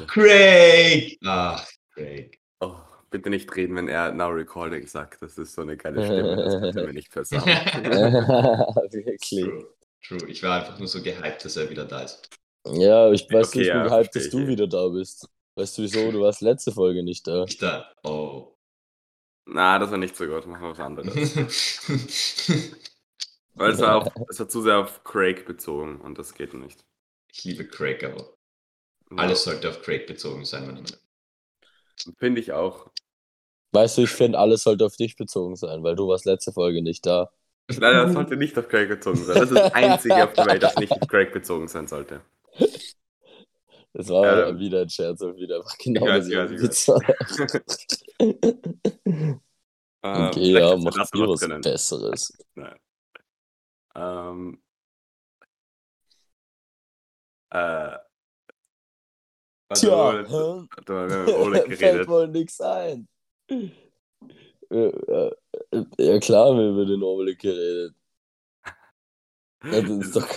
Leute. Craig! Ach, Craig. Oh, bitte nicht reden, wenn er Now Recording sagt. Das ist so eine geile Stimme, das ihr mir nicht versauen. Wirklich. True, true. Ich war einfach nur so gehypt, dass er wieder da ist. Ja, ich weiß Okay, nicht, ja, wie gehypt, dass du ja. wieder da bist. Weißt du wieso? Du warst letzte Folge nicht da. Ich da. Oh. Na, das war nicht so gut. Machen wir was anderes. Weil es war, auf, es war zu sehr auf Craig bezogen und das geht nicht. ich liebe Craig, aber alles sollte auf Craig bezogen sein, meine Meinung. Finde ich auch. Weißt du, ich finde, alles sollte auf dich bezogen sein, weil du warst letzte Folge nicht da. Leider, das sollte nicht auf Craig bezogen sein. Das ist das Einzige auf der Welt, das nicht auf Craig bezogen sein sollte. Das war Ähm, wieder ein Scherz und wieder einfach genau ich weiß, das Witz. Ähm, Okay, ja, du mach noch was können. Besseres. Nein. Ähm, äh, Tja, mal, wir haben mit Oleg fällt geredet. wohl nix ein. Ja, äh, ja klar, haben wir über den Oberblick geredet. Das ist doch,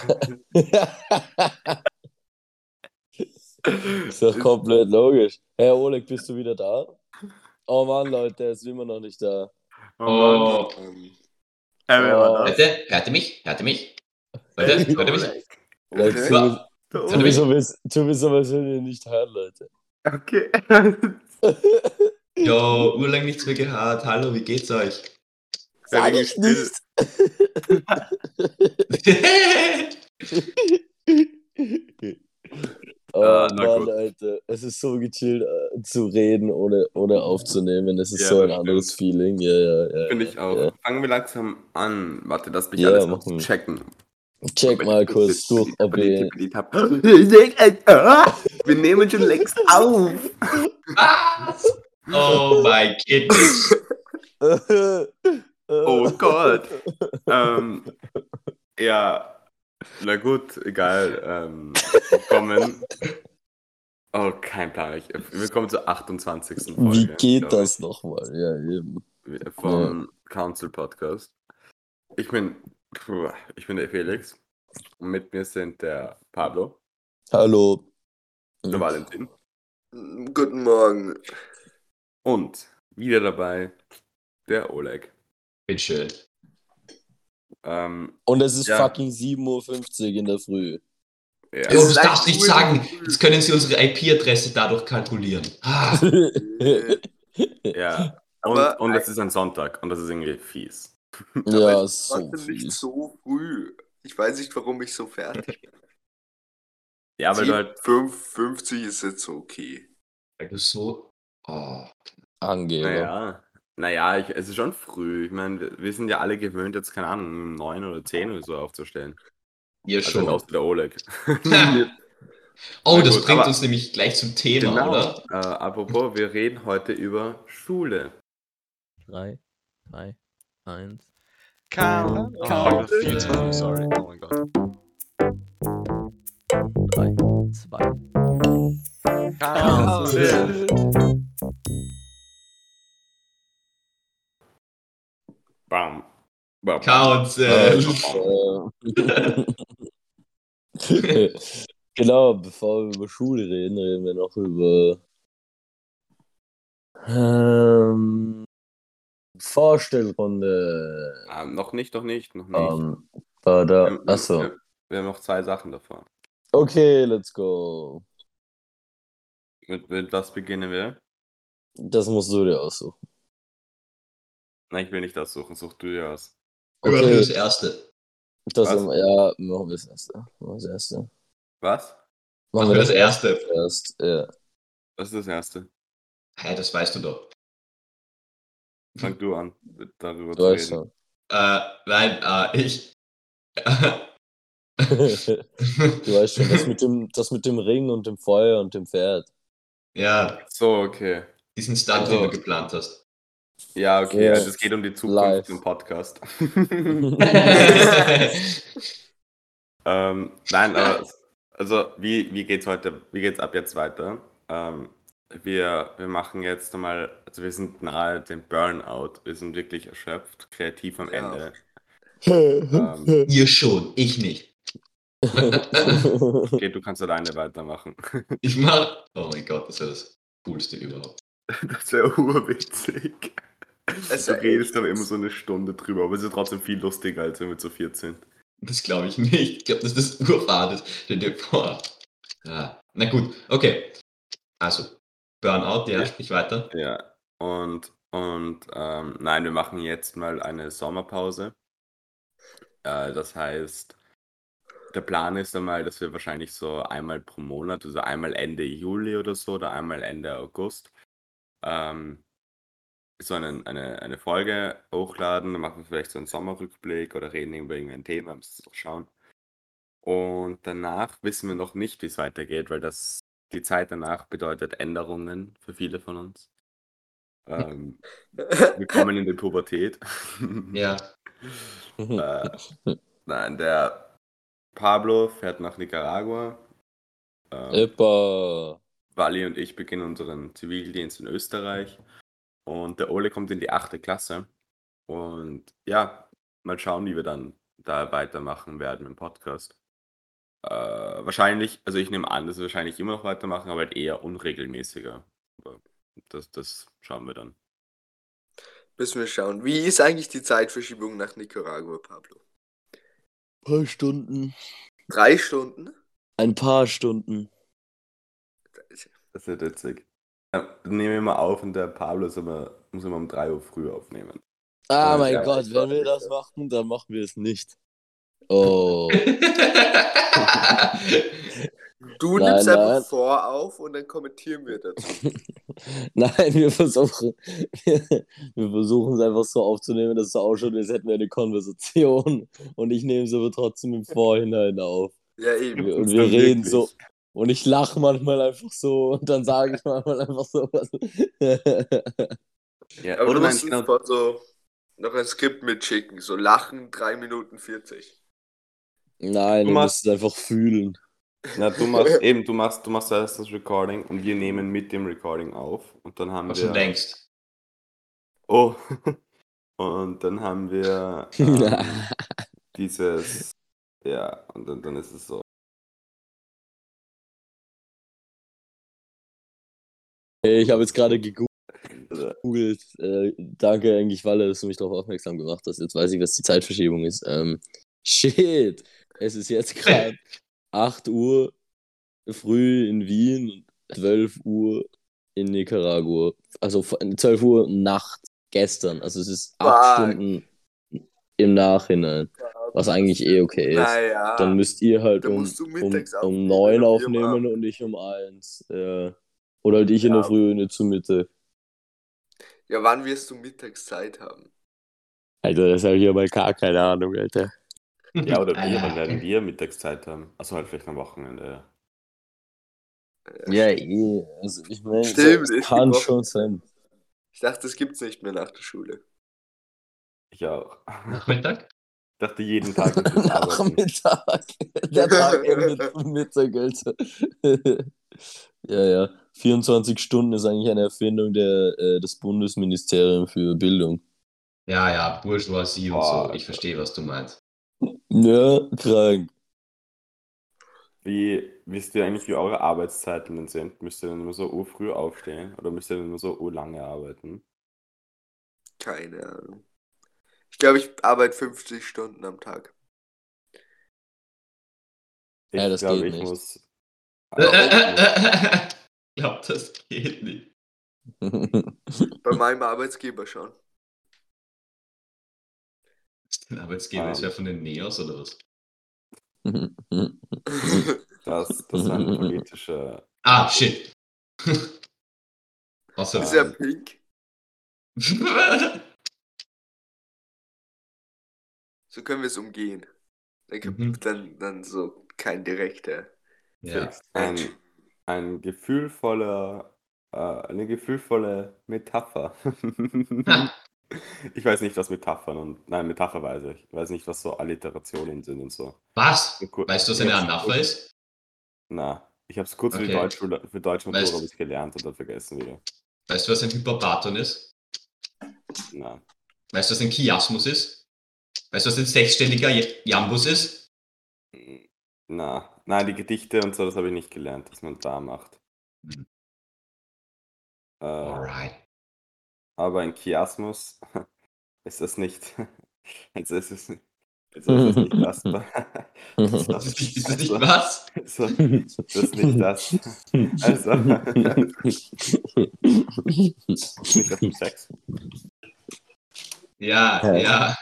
ist doch komplett logisch. Herr Oleg, bist du wieder da? Oh Mann, Leute, er ist immer noch nicht da. Oh, Oh. Mann. Ähm, Hey, hört ihr mich? Hört ihr mich? Leute, hört ihr mich? Leute. Tu mir- Der tu Hört ihr mir mich? so, als- tu mir so, als würden wir nicht hören, Leute. Okay. Jo, urlang nichts mehr gehört. Hallo, wie geht's euch? Sag ich still. Oh Ah, na Mann, gut. Alter. Es ist so gechillt äh, zu reden ohne, ohne aufzunehmen. Es ist Ja, so ein anderes Feeling. Ja, ja, ja. Finde ich auch. Ja. Fangen wir langsam an. Warte, lass mich Ja, alles machen wir. checken. Check mal kurz durch, ob wir. Wir nehmen schon längst auf. Was? Oh my goodness. Oh Gott. ähm, ja, na gut, egal. Ähm, willkommen. Oh, kein Plan. Ich, willkommen zur 28. Folge. Wie geht das nochmal? Ja, eben. ich, Vom Council Podcast. Ich bin, ich bin der Felix. Und mit mir sind der Pablo, Hallo. der Valentin Guten Morgen. und wieder dabei der Oleg. Bitteschön. Ähm, Und es ist Ja. fucking 7.50 Uhr in der Früh. ja. Es das ist darfst du nicht sagen. Jetzt können sie unsere IP-Adresse dadurch kalkulieren. Ah, ja. Und, und es ist ein Sonntag und das ist irgendwie fies. ja, Aber ist so trotzdem nicht fies. so früh. Ich weiß nicht, warum ich so fertig bin. Ja, weil du halt 5,50 ist jetzt so okay. weil du so. Oh. Angeber. Naja, naja ich, es ist schon früh. Ich meine, wir, wir sind ja alle gewöhnt, jetzt, keine Ahnung, um 9 oder 10 oder so aufzustellen. Ihr Also schon. aus der Oleg. Oh, Na das gut, bringt aber- uns nämlich gleich zum Thema, genau. oder? Äh, apropos, wir reden heute über Schule. 3, 2, 1. Count, Oh, count. viel zu früh, sorry. Oh mein Gott. 3, 2, Count. Bam. Bam. Council. Äh, genau, bevor wir über Schule reden, reden wir noch über ähm, Vorstellrunde. Ähm, noch nicht, noch nicht, noch nicht. Wir da, haben- achso. Wir, wir haben noch zwei Sachen davor. Okay, let's go. Mit, mit was beginnen wir? Das musst du dir aussuchen. Nein, ich will nicht aussuchen, such du dir aus. Okay, das erste. das Was? im, ja, machen wir das erste. Machen wir das erste. Was? Machen wir das erste. erst. Ja. Was ist das erste? Hä, das weißt du doch. Fang du an, darüber zu reden. Äh, nein, äh, ich. du weißt schon, das mit, dem, das mit dem Ring und dem Feuer und dem Pferd. ja, So, okay. diesen Stunt, Also- den du geplant hast. Ja, okay, Ja. also es geht um die Zukunft im Podcast. ähm, nein, aber also wie, wie geht's heute, wie geht's ab jetzt weiter? Ähm, wir, wir machen jetzt einmal, also wir sind nahe dem Burnout, wir sind wirklich erschöpft, kreativ am Ja. Ende. Ähm, Ihr schon, ich nicht. Okay, du kannst alleine weitermachen. Ich mach. Oh mein Gott, das wäre das Coolste überhaupt. Das wäre urwitzig. Es Du redest aber immer so eine Stunde drüber, aber es ist trotzdem viel lustiger, als wenn wir zu viert sind. Das glaube ich nicht. Ich glaube, das ist das Urfahrt. Stell dir vor. Na gut, okay. Also, Burnout, ja, sprich weiter. Ja, und, und ähm, nein, wir machen jetzt mal eine Sommerpause. Äh, das heißt, der Plan ist einmal, dass wir wahrscheinlich so einmal pro Monat, also einmal Ende Juli oder so oder einmal Ende August, ähm, so eine, eine, eine Folge hochladen. Dann machen wir vielleicht so einen Sommerrückblick oder reden über irgendein Thema, müssen wir schauen. Und danach wissen wir noch nicht, wie es weitergeht, weil das die Zeit danach bedeutet Änderungen für viele von uns. Ähm, wir kommen in die Pubertät. Ja. äh, nein, der Pablo fährt nach Nicaragua. Ähm. Wally und ich beginnen unseren Zivildienst in Österreich. Und der Ole kommt in die achte Klasse. Und ja, mal schauen, wie wir dann da weitermachen werden im Podcast. Äh, wahrscheinlich, also ich nehme an, dass wir wahrscheinlich immer noch weitermachen, aber halt eher unregelmäßiger. Aber das, das schauen wir dann. Müssen wir schauen. Wie ist eigentlich die Zeitverschiebung nach Nicaragua, Pablo? paar Stunden. Drei Stunden? Ein paar Stunden. Das wird witzig. Äh, nehmen wir mal auf und der Pablo ist immer, muss immer um 3 Uhr früh aufnehmen. Ah, Ja, mein ja, Gott, wenn wir das machen, dann machen wir es nicht. Oh. Du Nein, nimmst nein. einfach vor auf und dann kommentieren wir dazu. Nein, wir versuchen, wir, wir versuchen es einfach so aufzunehmen, dass es so ausschaut, als hätten wir eine Konversation. Und ich nehme es aber trotzdem im Vorhinein auf. Ja, eben. Wir- Und wir reden wirklich? so. Und ich lache manchmal einfach so und dann sage ich manchmal einfach so was. Ja, Aber oder du musst genau, so noch ein Skript mitschicken. So Lachen 3 Minuten 40. Nein, Du du machst- musst es einfach fühlen. na, du machst eben, du machst, du machst erst das Recording und wir nehmen mit dem Recording auf und dann haben Was wir. du denkst. Oh. Und dann haben wir ähm, dieses, ja, und dann, dann ist es so. Hey, Ich habe jetzt gerade gegoogelt. Äh, danke eigentlich, Walle, dass du mich darauf aufmerksam gemacht hast. Jetzt weiß ich, was die Zeitverschiebung ist. Ähm, shit, es ist jetzt gerade 8 Uhr früh in Wien und 12 Uhr in Nicaragua. Also von- 12 Uhr Nacht gestern. Also es ist 8 Fuck. Stunden im Nachhinein. Was eigentlich eh okay ist. Naja. Dann müsst ihr halt um, um, um aufnehmen, 9 und wir um aufnehmen und ich um 1. Ja. Oder halt ich in Ja. der Früh und nicht zu Mittag. ja, wann wirst du Mittagszeit haben? Alter, das habe ich aber gar keine Ahnung, Alter. Ja, oder wir, Ah, dann werden wir Mittagszeit haben. Also halt vielleicht am Wochenende. ja. Ja, eh. Also ich meine, Stimmt, das ist kann schon sein. Ich dachte, das gibt's nicht mehr nach der Schule. Ich auch. Nachmittag? Ich dachte jeden Tag. Nachmittag. Der Tag endet zum Mittag, Alter. ja, ja. 24 Stunden ist eigentlich eine Erfindung der, äh, des Bundesministeriums für Bildung. Ja, ja, Bourgeoisie und Boah, so. Ich verstehe, was du meinst. Ja, krank. Wie wisst ihr eigentlich, wie eure Arbeitszeiten denn sind? Müsst ihr dann immer so urfrüh aufstehen oder müsst ihr dann immer so urlange arbeiten? Keine Ahnung. Ich glaube, ich arbeite 50 Stunden am Tag. Ich Ja, das glaube, geht ich nicht. muss. Ich glaube, das geht nicht. Bei meinem Arbeitsgeber schon. Ist dein Arbeitsgeber Ah. ist wer von den Neos oder was? Das, das ist ein politischer. Ah, shit. Außer ist er pink? So können wir es umgehen. Dann, gibt- Mhm. dann, dann so kein direkter. ja. Ein, ein gefühlvoller, äh, eine gefühlvolle Metapher. Ich weiß nicht, was Metaphern und. Nein, Metapher weiß ich. Ich weiß nicht, was so Alliterationen sind und so. Was? Weißt du, was eine Anapher ist? Na, ich habe es kurz für Okay. Für Deutsch Weißt- habe ich gelernt und dann vergessen wieder. Weißt du, was ein Hyperbaton ist? Na, Weißt du, was ein Chiasmus ist? Weißt du, was ein sechsstelliger Jambus ist? Na, nein, die Gedichte und so, das habe ich nicht gelernt, dass man da macht. Mhm. Äh, Alright. Aber in Chiasmus ist das nicht. Jetzt ist es, jetzt ist es nicht das. das, Ist das nicht, ist das nicht was? So, das ist nicht das. Also, nicht auf den Sex. Ja, Ja. ja.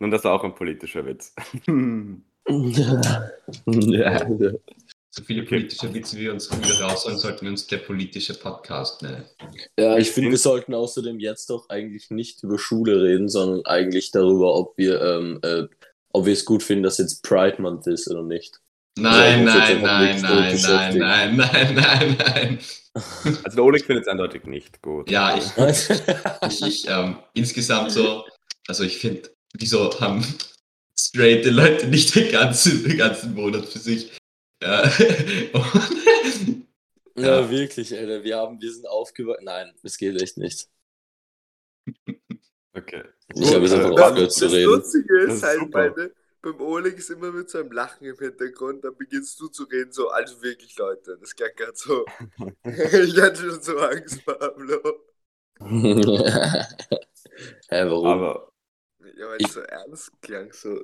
Nun, das ist auch ein politischer Witz. ja. So viele politische Witze, wie wir uns wieder rausholen, sollten wir uns der politische Podcast nennen. Ja, ich finde, wir sollten außerdem jetzt doch eigentlich nicht über Schule reden, sondern eigentlich darüber, ob wir, ähm, äh, ob wir es gut finden, dass jetzt Pride Month ist oder nicht. Nein, Ja, nein, nein, nein, nein, nein, nein, nein, nein. Also, der Oleg findet es eindeutig nicht gut. Ja, ich, ich, ich ähm, insgesamt so, also ich finde, wieso haben straighte Leute nicht den ganzen, den ganzen Monat für sich? Ja. Ja, Ja. wirklich, Alter. Wir haben, wir sind aufgewacht. Nein, es geht echt nicht. Okay. Ich habe jetzt Äh, einfach Das, aufgehört zu das reden. Lustige Das ist ist halt, super. meine, beim Oleg ist immer mit so einem Lachen im Hintergrund, dann beginnst du zu reden, so, also wirklich, Leute, das klingt gerade so. ich hatte schon so Angst, Pablo. Hä, warum? Ja, Aber weil Ich- es so ernst klang, so.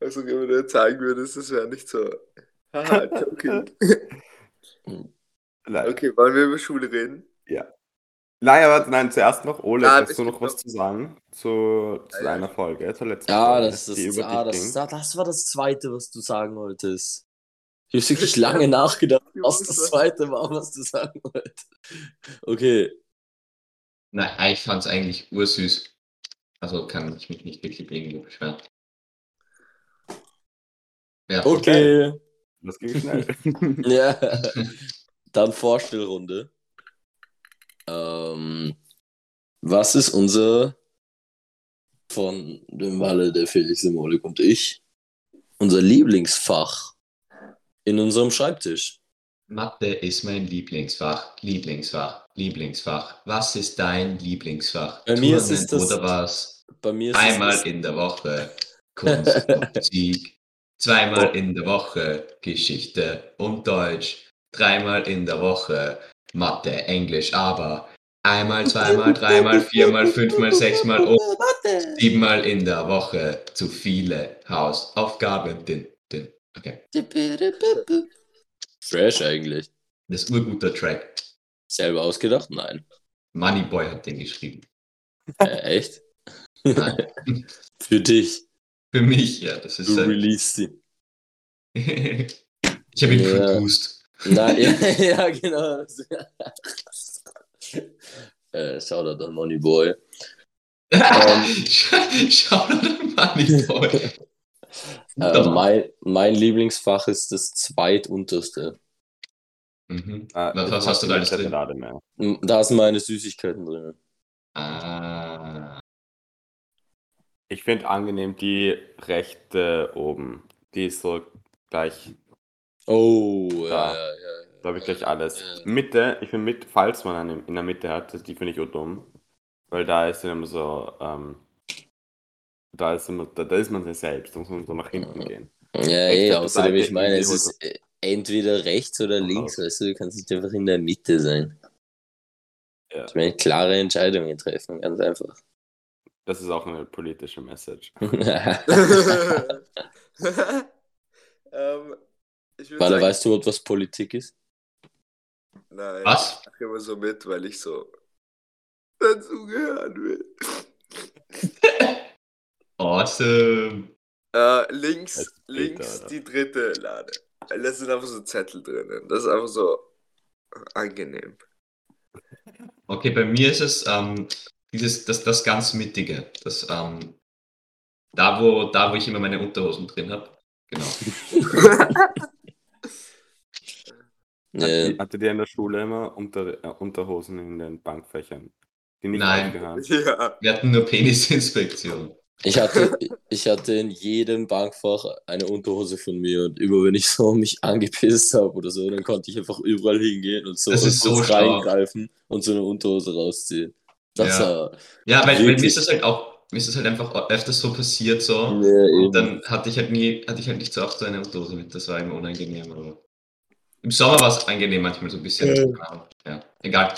Also, wenn du sagen würdest, das wäre nicht so. Haha, joking. nein, Okay, wollen wir über Schule reden? nein, aber nein, zuerst noch, Oleg, Ah, hast du noch was zu sagen zu, zu Ah, ja. einer Folge, zur letzten ja, Folge, das, das, über ah, das, das, war das Zweite, was du sagen wolltest. Ich habe wirklich lange nachgedacht, was das. Zweite war, was du sagen wolltest. Okay. Nein, ich fand es eigentlich ursüß. Also kann ich mich nicht wirklich irgendwo beschweren. Ja, Okay. Das ging schnell. Ja. Dann Vorstellrunde. Ähm, was ist unser von dem Walle, der Felix Simolik und ich, unser Lieblingsfach in unserem Schreibtisch? Mathe ist mein Lieblingsfach, Lieblingsfach, Lieblingsfach. Was ist dein Lieblingsfach? Bei mir ist Turnen es das- oder was? Bei mir ist Einmal es in der Woche Kunst und Musik, zweimal in der Woche Geschichte und Deutsch, dreimal in der Woche Mathe, Englisch, aber einmal, zweimal, dreimal, viermal, fünfmal, sechsmal und siebenmal in der Woche zu viele Hausaufgaben. Din, din. Okay, Fresh eigentlich. das ist urguter Track. Selber ausgedacht? Nein. Moneyboy hat den geschrieben. Äh, echt? Nein, Für dich. Für mich, ja, das ist Du ein, release sie. Ich habe ihn Ja. produced. Nein, ja, ja, genau. äh, Shoutout an Moneyboy. Ähm. Schau dir Moneyboy. Äh, mein, mein Lieblingsfach ist das zweitunterste. Mhm. Ah, Was- hast du da alles drin? Gerade mehr. M, Da sind meine Süßigkeiten drin. Ah. Ich finde angenehm die rechte oben. Die ist so gleich, Oh, ja, Da. ja, ja. da habe ich gleich alles. Ja. Mitte, ich finde mit, falls man eine in der Mitte hat, die finde ich auch dumm. Weil da ist dann immer so, ähm, da ist immer, da, da ist man sich selbst, da muss man so nach hinten gehen. Ja, der außerdem, ich meine, es ist äh, entweder rechts oder links, weißt du, du kannst nicht einfach in der Mitte sein. Ja. Ich meine, klare Entscheidungen treffen, ganz einfach. Das ist auch eine politische Message. ähm, Warte, sagen, weißt du überhaupt, was Politik ist? nein, Was? ich mache immer so mit, weil ich so dazugehören will. Awesome. Äh, links, links oder? die dritte Lade. Weil Da sind einfach so Zettel drinnen. Das ist einfach so angenehm. Okay, bei mir ist es ähm, dieses, das, das ganz Mittige. Das, ähm, da, wo, da, wo ich immer meine Unterhosen drin habe. Genau. Äh, Hattet ihr in der Schule immer unter, äh, Unterhosen in den Bankfächern? Die nicht Nein. ja. Wir hatten nur Penisinspektion. ich, hatte, ich hatte in jedem Bankfach eine Unterhose von mir und immer wenn ich so mich angepisst habe oder so, dann konnte ich einfach überall hingehen und so, Das ist so reingreifen und so eine Unterhose rausziehen. Das Ja. Ja, weil, weil mir ist das halt auch mir ist es halt einfach öfters so passiert so. Ja, Und dann hatte ich halt nie, hatte ich halt nicht so oft so eine Dose mit, das war immer unangenehm. Aber Im Sommer war es angenehm manchmal so ein bisschen. Ahnung. Ja, egal.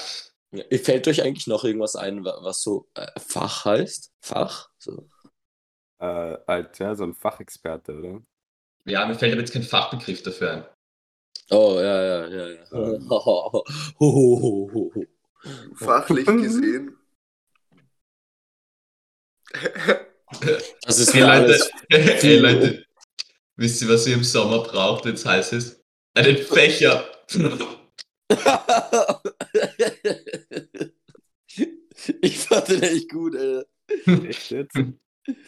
Ja, Fällt euch eigentlich noch irgendwas ein, wa- was so äh, Fach heißt? Fach? So. Äh, halt, ja, so ein Fachexperte, oder? Ja, mir fällt aber jetzt kein Fachbegriff dafür ein. Oh, ja, ja, ja, ja. Ähm. Fachlich gesehen. Das ist Hey Leute, alles. hey Leute, wisst ihr, was ihr im Sommer braucht, wenn es heiß ist? Einen Fächer. ich fand den echt gut, ey. Echt jetzt?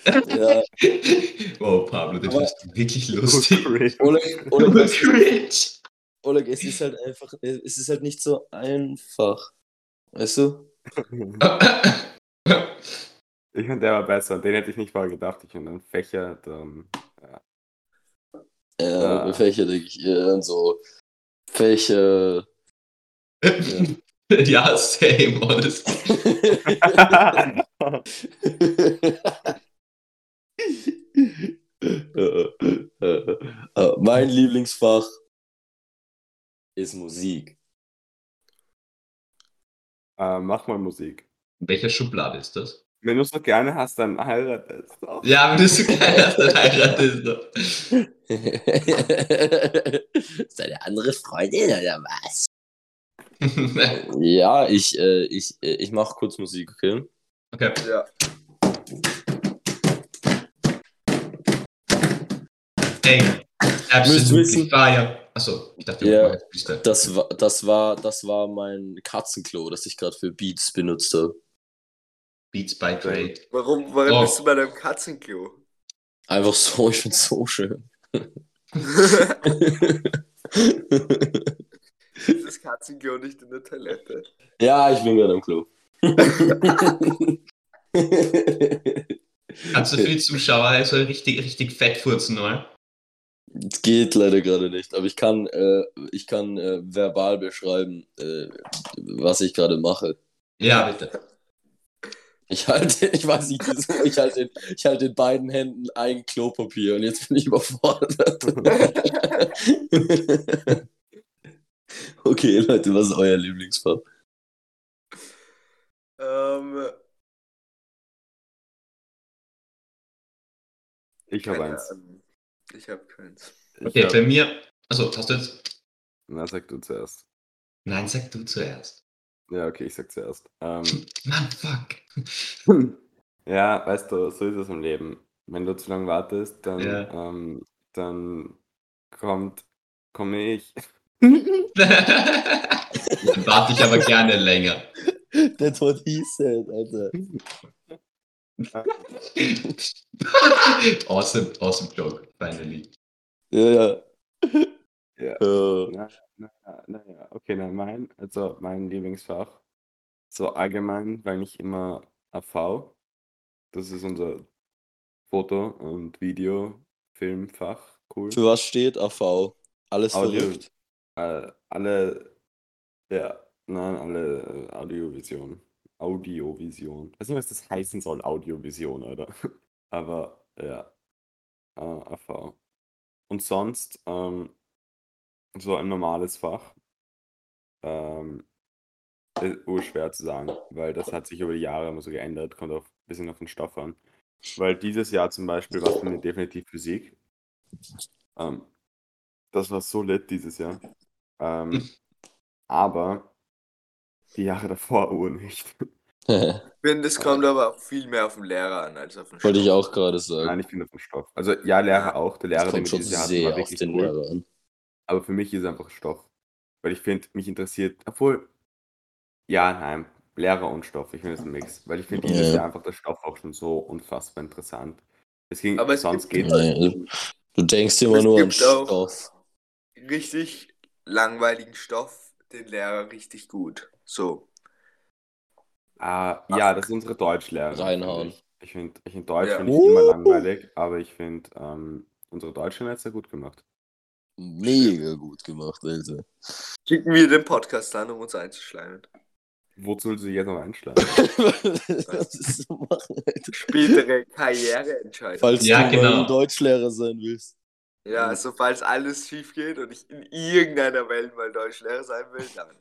Ja. Wow, Pablo, findest du wirklich lustig. Oleg, Oleg, es, Cringe. Oleg, es ist halt einfach, es ist halt nicht so einfach. Weißt du? Ich finde, der war besser. Den hätte ich nicht vorher gedacht. Ich finde einen Fächer, dann. Ja, Ah. Fächer denke ich eher an so Fächer. ja, same, honestly. Äh, mein Lieblingsfach ist Musik. äh, mach mal Musik. In welcher Schublade ist das? Wenn du so gerne hast, dann heirate es doch. Ja, wenn du so geil hast, dann heiratest du. ist eine andere Freundin oder was? Ja, ich, äh, ich, äh, ich mache kurz Musik, okay? Okay. Ja. Ey, wissen- fire. Achso, ich dachte, du da. Das war, das war, das war mein Katzenklo, das ich gerade für Beats benutzt habe. Beats by Dre. Warum, warum Oh. bist du bei deinem Katzenklo? Einfach so, ich find's so schön. Ist das Katzenklo nicht in der Toilette? ja, ich bin gerade am Klo. Kannst du für die Zuschauer so richtig, richtig fett furzen, oder? Es geht leider gerade nicht, aber ich kann, äh, ich kann äh, verbal beschreiben, äh, was ich gerade mache. Ja, bitte. Ich halte, ich weiß nicht, wieso, ich halte, in, ich halte in beiden Händen ein Klopapier und jetzt bin ich überfordert. okay, Leute, was ist euer Lieblingsfach? ähm, Ich habe eins. Ahnung. Ich habe keins. Okay, hab- bei mir. Also, hast du jetzt. Na, sag du zuerst. Nein, sag du zuerst. Ja, okay, ich sag zuerst. Ähm, Mann, fuck. ja, weißt du, so ist es im Leben. Wenn du zu lange wartest, dann, Ja. ähm, dann kommt, komme ich. Dann warte ich aber gerne länger. That's what he said, Alter. awesome, awesome joke, finally. Ja, ja. Ja. Äh, Na, na, na okay, dann mein, also mein Lieblingsfach. So allgemein, weil nicht immer AV. Das ist unser Foto- und Video-Filmfach. Cool. für was steht AV? Alles Audio. verrückt. Äh, alle, ja, nein, alle äh, Audiovision. Audiovision. weiß nicht, was das heißen soll, Audiovision, oder? Aber ja, äh, AV. Und sonst, ähm, so ein normales Fach. Ähm, ist urschwer zu sagen, weil das hat sich über die Jahre immer so geändert, kommt auch ein bisschen auf den Stoff an. Weil dieses Jahr zum Beispiel war es bei mir definitiv Physik. Ähm, das war so lit dieses Jahr. Ähm, aber die Jahre davor ur nicht. Ich finde, es kommt aber auch viel mehr auf den Lehrer an als auf den Wollte ich Stoff. auch gerade sagen. Nein, ich finde vom Stoff. Also ja, Lehrer auch. Der Lehrer, den kommt wir schon dieses Jahr hatten, sehr war auf wirklich den cool. Lehrer an. Aber für mich ist es einfach Stoff. Weil ich finde, mich interessiert, obwohl, ja, nein, Lehrer und Stoff, ich finde es ein Mix. Weil ich finde dieses Ja. Jahr einfach der Stoff auch schon so unfassbar interessant. Es ging, Aber es sonst geht Nee, du, du denkst immer Es nur an Stoff. Richtig langweiligen Stoff, den Lehrer richtig gut. So. Ah, ja, das ist unsere Deutschlehrerin. Reinhauen. Ich, finde, ich find Deutsch Ja. finde ich immer langweilig, aber ich finde, ähm, unsere Deutschlehrerin hat es sehr gut gemacht. Mega gut gemacht, Alter. Schicken wir den Podcast an, um uns einzuschleimen. wozu willst du jetzt noch einschlagen? Was ist so machen, Alter? Spätere Karriereentscheidung. Falls Ja, du genau. mal Deutschlehrer sein willst. Ja, also falls alles schief geht und ich in irgendeiner Welt mal Deutschlehrer sein will, dann.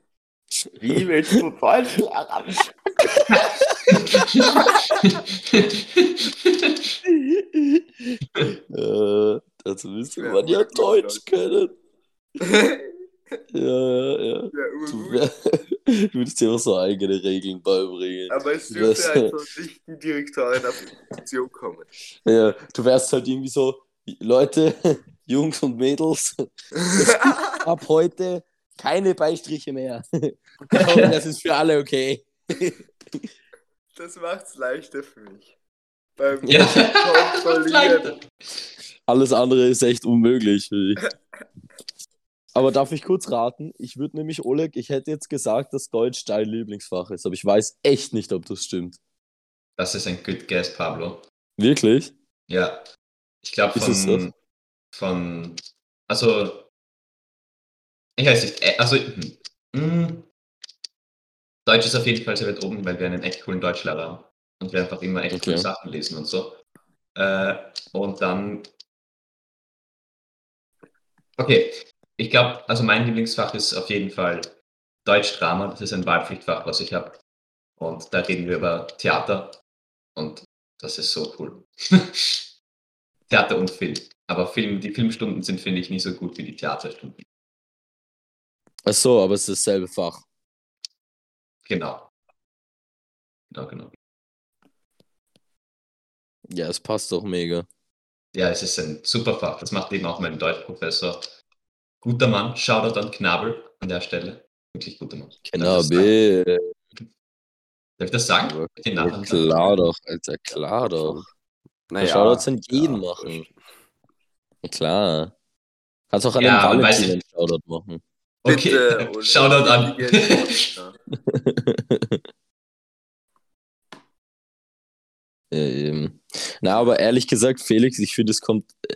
Wie willst du Deutschlehrer? dazu müsste Ja, man ja Deutsch können. ja, Ja, ja. Du, wär, du würdest dir auch so eigene Regeln beibringen. Aber es dürfte wärst- einfach nicht die die Position kommen. Ja, du wärst halt irgendwie so, Leute, Jungs und Mädels, ab heute keine Beistriche mehr. Das ist für alle okay. Das macht's leichter für mich. Beim Ja, Kontrollieren. Alles andere ist echt unmöglich. Aber darf ich kurz raten? Ich würde nämlich, Oleg, ich hätte jetzt gesagt, dass Deutsch dein Lieblingsfach ist, aber ich weiß echt nicht, ob das stimmt. Das ist ein good guess, Pablo. Wirklich? Ja. Ich glaube von, von. Also. Ich weiß nicht. äh, Also. hm, hm. Deutsch ist auf jeden Fall sehr weit oben, weil wir einen echt coolen Deutschlehrer haben. Und wir einfach immer echt Okay. coole Sachen lesen und so. Äh, und dann. Okay. Ich glaube, also mein Lieblingsfach ist auf jeden Fall Deutsch-Drama. Das ist ein Wahlpflichtfach, was ich habe. Und da reden wir über Theater. Und das ist so cool. Theater und Film. Aber Film, die Filmstunden sind, finde ich, nicht so gut wie die Theaterstunden. Ach so, aber es ist dasselbe Fach. Genau. Genau, genau. Ja, es passt doch mega. Ja, es ist ein super Fach. Das macht eben auch mein Deutschprofessor. Guter Mann. Shoutout an Knabel an der Stelle. Wirklich guter Mann. Genau, Darf ich das sagen? B. Darf ich das sagen? Ja, klar doch, Alter, klar doch. Naja, Shoutouts an jeden ja, machen. Ja, klar. Kannst auch an Ja, den Valentin einen Shoutout machen. Okay, Bitte? Shoutout an. Ja, eben. Na, aber ehrlich gesagt, Felix, ich finde, es kommt äh,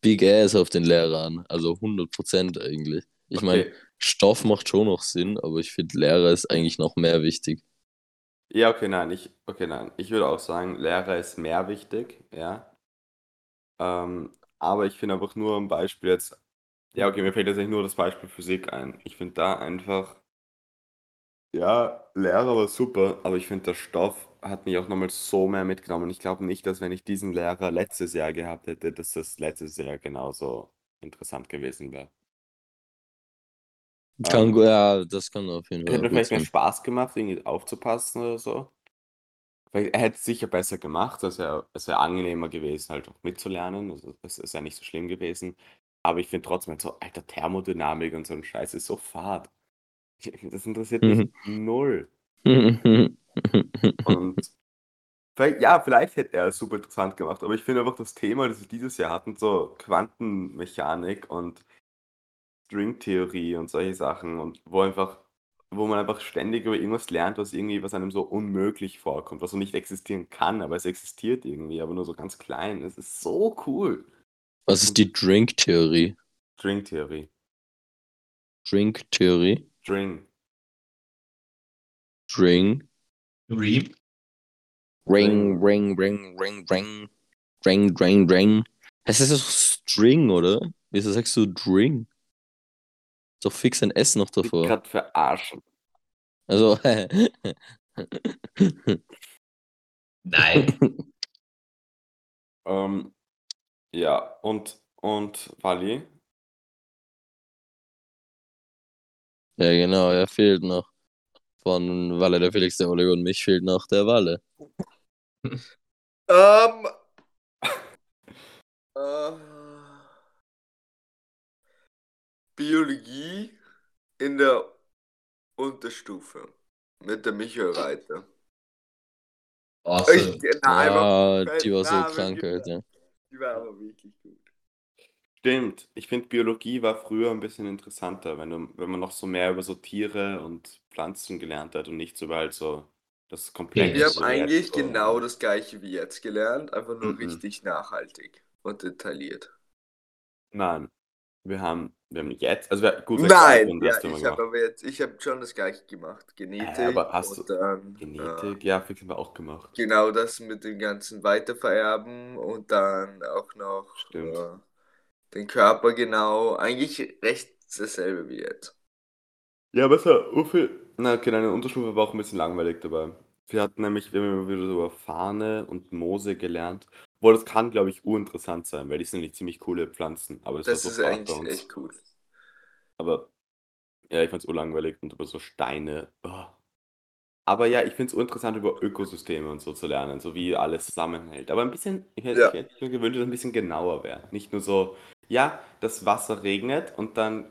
Big Ass auf den Lehrer an. Also 100% eigentlich. Ich meine, Okay. Stoff macht schon noch Sinn, aber ich finde, Lehrer ist eigentlich noch mehr wichtig. Ja, okay, nein, ich, okay, nein. Ich würde auch sagen, Lehrer ist mehr wichtig, ja. Ähm, aber ich finde einfach nur ein Beispiel jetzt, ja, okay, mir fällt jetzt eigentlich nur das Beispiel Physik ein. Ich finde da einfach, ja, Lehrer war super, aber ich finde, der Stoff hat mich auch nochmal so mehr mitgenommen. Ich glaube nicht, dass wenn ich diesen Lehrer letztes Jahr gehabt hätte, dass das letztes Jahr genauso interessant gewesen wäre. Kann, Ähm, ja, das kann auf jeden Es hätte Fall gut vielleicht mehr. Spaß gemacht, irgendwie aufzupassen oder so. Weil er hätte es sicher besser gemacht, also er, es wäre angenehmer gewesen, halt auch mitzulernen. Also das ist ja nicht so schlimm gewesen. Aber ich finde trotzdem, halt so, alter, Thermodynamik und so ein Scheiß ist so fad. Das interessiert mich null. Und vielleicht, ja, vielleicht hätte er es super interessant gemacht, aber ich finde einfach das Thema, das wir dieses Jahr hatten, so Quantenmechanik und Stringtheorie und solche Sachen und wo einfach, wo man einfach ständig über irgendwas lernt, was irgendwie, was einem so unmöglich vorkommt, was so nicht existieren kann, aber es existiert irgendwie, aber nur so ganz klein. Es ist so cool. Was ist die Drink-Theorie? Stringtheorie. Drink-Theorie? String. Drink. Reap. Ring, ring, ring, ring, ring. Ring, ring, ring. Es ist doch String, oder? Wieso sagst du Drink? Ist doch fix ein S noch Ich davor. gerade verarschen. Also, Nein. Ähm, ja, und, und Wally? ja genau, er fehlt noch. Von Walle, der Felix, der Oleg und mich fehlt noch der Walle. Ähm. äh, Biologie in der Unterstufe mit der Michael Reiter. Awesome. Ich, na, einfach, Ja, die war so na, krank. Alter. die war aber wirklich gut. Stimmt. Ich finde, Biologie war früher ein bisschen interessanter, wenn, du, wenn man noch so mehr über so Tiere und Pflanzen gelernt hat und nicht so halt so das Komplexe. Wir haben eigentlich jetzt so- genau das gleiche wie jetzt gelernt, einfach nur Mhm. richtig nachhaltig und detailliert. Nein. Wir haben Wir haben jetzt, also wir, gut, Nein, ja, ich habe aber jetzt, ich habe schon das gleiche gemacht. Genetik Äh, aber hast und du- dann Genetik, ja, fix haben wir auch gemacht. Äh, genau das mit dem ganzen Weitervererben und dann auch noch äh, den Körper genau. Eigentlich recht dasselbe wie jetzt. Ja, aber es so viel. Na, okay, deine Unterstufe war auch ein bisschen langweilig dabei. Wir hatten nämlich, wir haben immer wieder so über Fahne und Moose gelernt. Obwohl, das kann, glaube ich, urinteressant sein, weil die sind nämlich ziemlich coole Pflanzen. Aber das, Das war ist so hart bei eigentlich uns. echt cool. Aber ja, ich fand es urlangweilig und über so Steine. oh. Aber ja, ich finde es uninteressant, über Ökosysteme und so zu lernen, so wie alles zusammenhält. Aber ein bisschen, ich hätte, Ja. ich hätte mir gewünscht, dass es ein bisschen genauer wäre. Nicht nur so, ja, das Wasser regnet und dann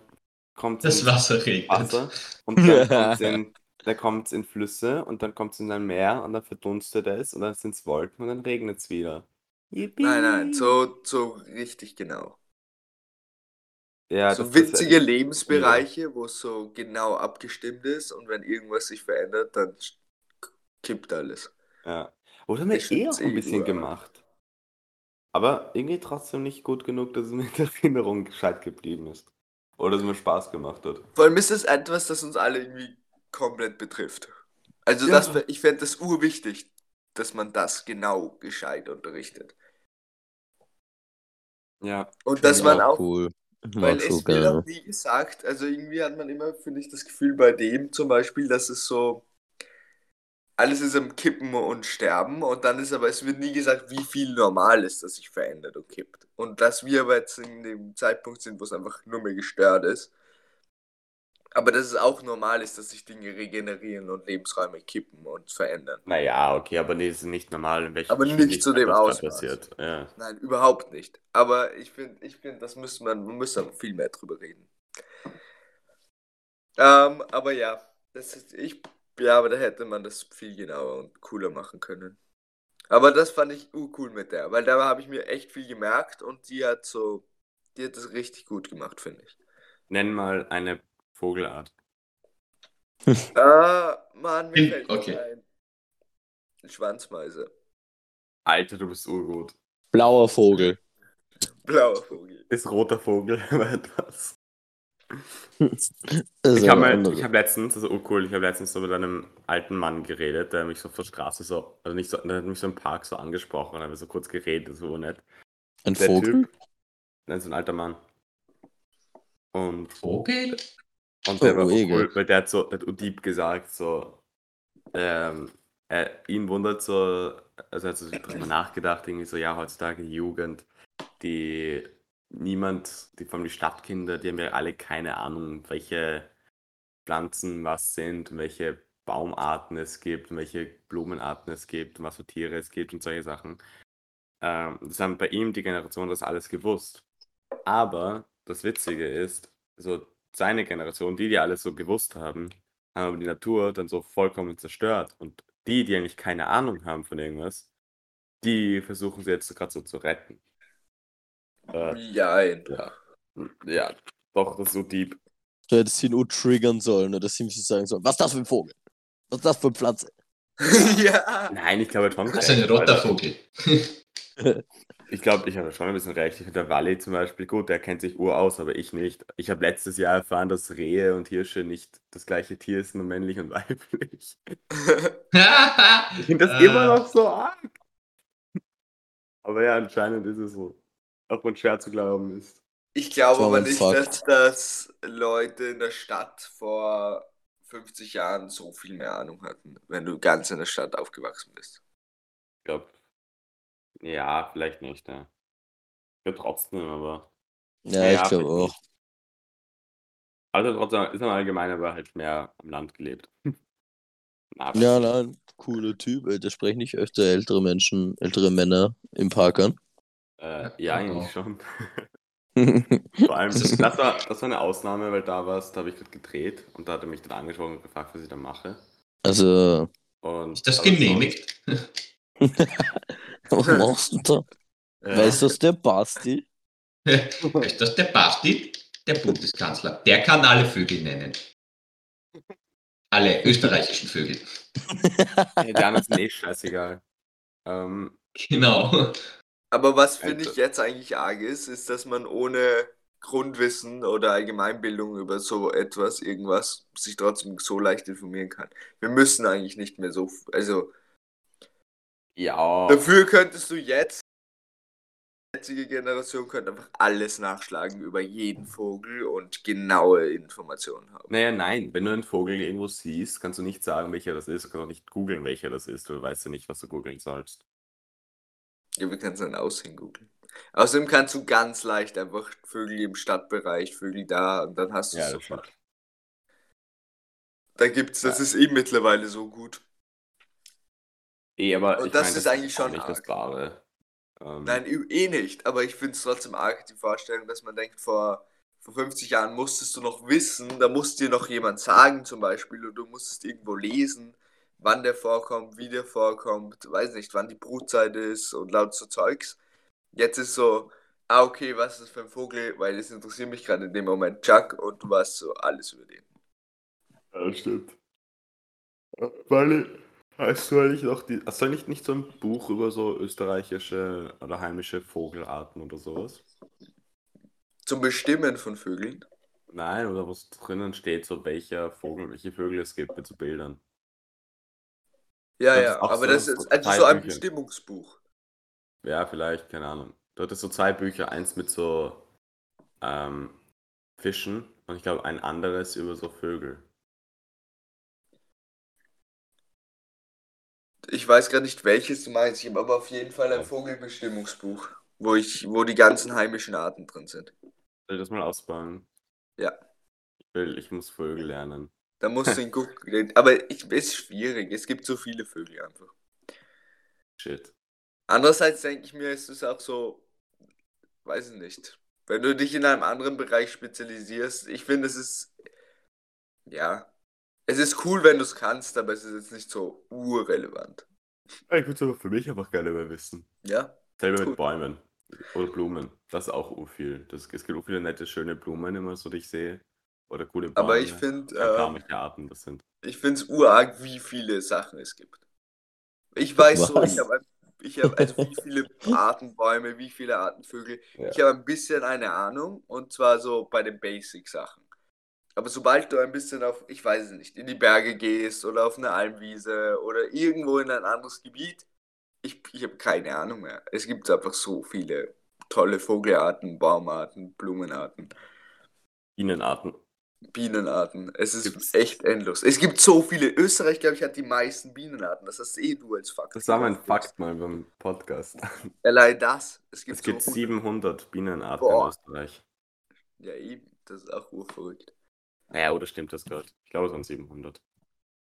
kommt Das Wasser regnet. Wasser und dann kommt es in, dann kommt's in Flüsse und dann kommt es in ein Meer und dann verdunstet es und dann sind es Wolken und dann regnet es wieder. Yippie. Nein, nein, so, so richtig genau. ja, so das- winzige Lebensbereiche, wo es so genau abgestimmt ist und wenn irgendwas sich verändert, dann kippt alles. Ja. Oder haben wir Ich eh auch ein eh bisschen gemacht. Aber irgendwie trotzdem nicht gut genug, dass es mir in der Erinnerung gescheit geblieben ist. Oder dass es mir Spaß gemacht hat. Vor allem ist es etwas, das uns alle irgendwie komplett betrifft. Also Ja. das, ich fände das urwichtig, dass man das genau gescheit unterrichtet. Ja. Und dass man Auch auch, cool. weil so es wird auch nie gesagt, also irgendwie hat man immer, finde ich, das Gefühl bei dem zum Beispiel, dass es so, alles ist am Kippen und Sterben und dann ist aber, es wird nie gesagt, wie viel normal ist, dass sich verändert und kippt. Und dass wir aber jetzt in dem Zeitpunkt sind, wo es einfach nur mehr gestört ist. Aber dass es auch normal ist, dass sich Dinge regenerieren und Lebensräume kippen und verändern. Naja, okay, aber nee, das ist nicht normal, in welcher Aber nicht zu dem Ausmaß. passiert. Ja. Nein, überhaupt nicht. Aber ich finde, ich find, das müsste man, man müsste viel mehr drüber reden. Ähm, aber ja, das ist, ich, ja, aber da hätte man das viel genauer und cooler machen können. Aber das fand ich cool mit der, weil da habe ich mir echt viel gemerkt und die hat so, die hat das richtig gut gemacht, finde ich. Nenn mal eine Vogelart. Ah, Mann, mir fällt okay. ein. Schwanzmeise. Alter, du bist urgut. Blauer Vogel. Blauer Vogel. Ist roter Vogel aber etwas. Ich habe hab letztens, das ist urcool, ich habe letztens so mit einem alten Mann geredet, der mich so auf der Straße so, also nicht so, der hat mich so im Park so angesprochen, haben wir so kurz geredet, das war nett. Ein Der Vogel? Typ, nein, so ein alter Mann. Und, Vogel? und der Oh, war oh, urcool, Egel. weil der hat so, der hat Udip gesagt, so, ähm, er, ihn wundert so, also er hat so drüber nachgedacht, irgendwie so, ja, heutzutage Jugend, die niemand, die vor allem die Stadtkinder, die haben ja alle keine Ahnung, welche Pflanzen was sind, welche Baumarten es gibt, welche Blumenarten es gibt, was für Tiere es gibt und solche Sachen. Ähm, das haben bei ihm die Generation das alles gewusst. Aber das Witzige ist, so seine Generation, die, die alles so gewusst haben, haben aber die Natur dann so vollkommen zerstört. Und die, die eigentlich keine Ahnung haben von irgendwas, die versuchen sie jetzt gerade so zu retten. Äh, Jein. ja. ja, doch, das ist so deep. Du hättest ihn nur triggern sollen oder dass ihm so sagen sollen, was ist das für ein Vogel? Was ist das für eine Pflanze? ja. Nein, ich glaube schon. Das ist ein roter. Vogel. Ich glaube, ich habe schon ein bisschen recht. Ich finde, der Wally zum Beispiel, gut, der kennt sich ur aus, aber ich nicht. Ich habe letztes Jahr erfahren, dass Rehe und Hirsche nicht das gleiche Tier sind, nur männlich und weiblich. Ich finde das Äh, immer noch so arg. Aber ja, anscheinend ist es so. Auch wenn schwer zu glauben ist. Ich glaube aber nicht, Fakt. dass, dass Leute in der Stadt vor 50 Jahren so viel mehr Ahnung hatten, wenn du ganz in der Stadt aufgewachsen bist. Ich glaube, ja, vielleicht nicht, ja. Ich glaube trotzdem, aber. Ja, Ja, ich glaube auch. Also trotzdem ist er allgemein aber halt mehr am Land gelebt. Ja, nein, cooler Typ. Der sprechen nicht öfter ältere Menschen, ältere Männer im Park an. Äh, ja, eigentlich auch. schon. ja, Vor allem, das war, das war eine Ausnahme, weil da war es, da habe ich gerade gedreht und da hat er mich dann angesprochen und gefragt, was ich da mache. Also, Und, Ist das genehmigt? was machst du da? sonst, äh, Weißt du, das der Basti? Ist das der Basti, der Bundeskanzler? Der kann alle Vögel nennen. Alle österreichischen Vögel. ja, die anderen sind eh scheißegal. Ähm, Genau. Aber was finde ich jetzt eigentlich arg ist, ist, dass man ohne Grundwissen oder Allgemeinbildung über so etwas, irgendwas, sich trotzdem so leicht informieren kann. Wir müssen eigentlich nicht mehr so, also Ja. dafür könntest du jetzt, die jetzige Generation könnte einfach alles nachschlagen über jeden Vogel und genaue Informationen haben. Naja, nein, wenn du einen Vogel irgendwo siehst, kannst du nicht sagen, welcher das ist. Du kannst auch nicht googeln, welcher das ist. Du weißt ja nicht, was du googeln sollst. Ja, wir können es dann aussehen googeln. Außerdem kannst du ganz leicht einfach Vögel im Stadtbereich, Vögel da und dann hast du Ja, es das sofort. Da gibt's, das ist eh mittlerweile so gut. Eh, aber Und das mein, ist eigentlich auch schon nicht das arg. Wahre. Ähm, Nein, eh nicht, aber ich finde es trotzdem arg, die Vorstellung, dass man denkt, vor, vor 50 Jahren musstest du noch wissen, da musste dir noch jemand sagen zum Beispiel, oder du musstest irgendwo lesen, wann der vorkommt, wie der vorkommt, weiß nicht, wann die Brutzeit ist und laut so Zeugs. Jetzt ist so, ah, okay, was ist das für ein Vogel, weil es interessiert mich gerade in dem Moment Chuck und du weißt so alles über den. Ja, das stimmt. Weil, hast du eigentlich noch die, hast du eigentlich nicht so ein Buch über so österreichische oder heimische Vogelarten oder sowas? Zum Bestimmen von Vögeln. Nein, oder was drinnen steht, so welcher Vogel, welche Vögel es gibt mit so Bildern. Ja, Das ja, ist aber so das ist also so ein. Bestimmungsbuch. Ja, vielleicht, keine Ahnung. Du hattest so zwei Bücher, eins mit so ähm, Fischen und ich glaube ein anderes über so Vögel. Ich weiß gerade nicht, welches du meinst. Ich habe aber auf jeden Fall ein. Vogelbestimmungsbuch, wo ich, wo die ganzen heimischen Arten drin sind. Soll ich das mal ausbauen? Ja. Ich will, ich muss Vögel lernen. Da musst du ihn gucken. Aber ich, ist schwierig. Es gibt so viele Vögel einfach. Shit. Andererseits denke ich mir, ist es auch so, weiß ich nicht. Wenn du dich in einem anderen Bereich spezialisierst, ich finde, es ist, ja, es ist cool, wenn du es kannst, aber es ist jetzt nicht so urrelevant. Ich würde es aber für mich einfach gerne mehr wissen. Ja, Selber mit Bäumen oder Blumen. Das ist auch viel. Das, es gibt auch viele nette, schöne Blumen immer so, die ich sehe. Oder coole Bäume. aber ich finde, ähm, Arten das sind. Ich finde es urarg, wie viele Sachen es gibt. Ich weiß so, Was? ich habe ich hab, also wie viele Arten Bäume, wie viele Arten Vögel. Ja. Ich habe ein bisschen eine Ahnung und zwar so bei den Basic-Sachen. Aber sobald du ein bisschen auf, ich weiß es nicht, in die Berge gehst oder auf eine Almwiese oder irgendwo in ein anderes Gebiet, ich, ich habe keine Ahnung mehr. Es gibt einfach so viele tolle Vogelarten, Baumarten, Blumenarten. Bienenarten. Bienenarten. Es ist Gibt's- echt endlos. Es gibt so viele. Österreich, glaube ich, hat die meisten Bienenarten. Das hast eh du als Fakt. Das war mein. Fakt mal beim Podcast. Allein das. Es gibt, Es gibt so 700 Bienenarten Boah. in Österreich. Ja, eben. Das ist auch urverrückt. Naja, oder stimmt das gerade? Ich glaube, es waren 700.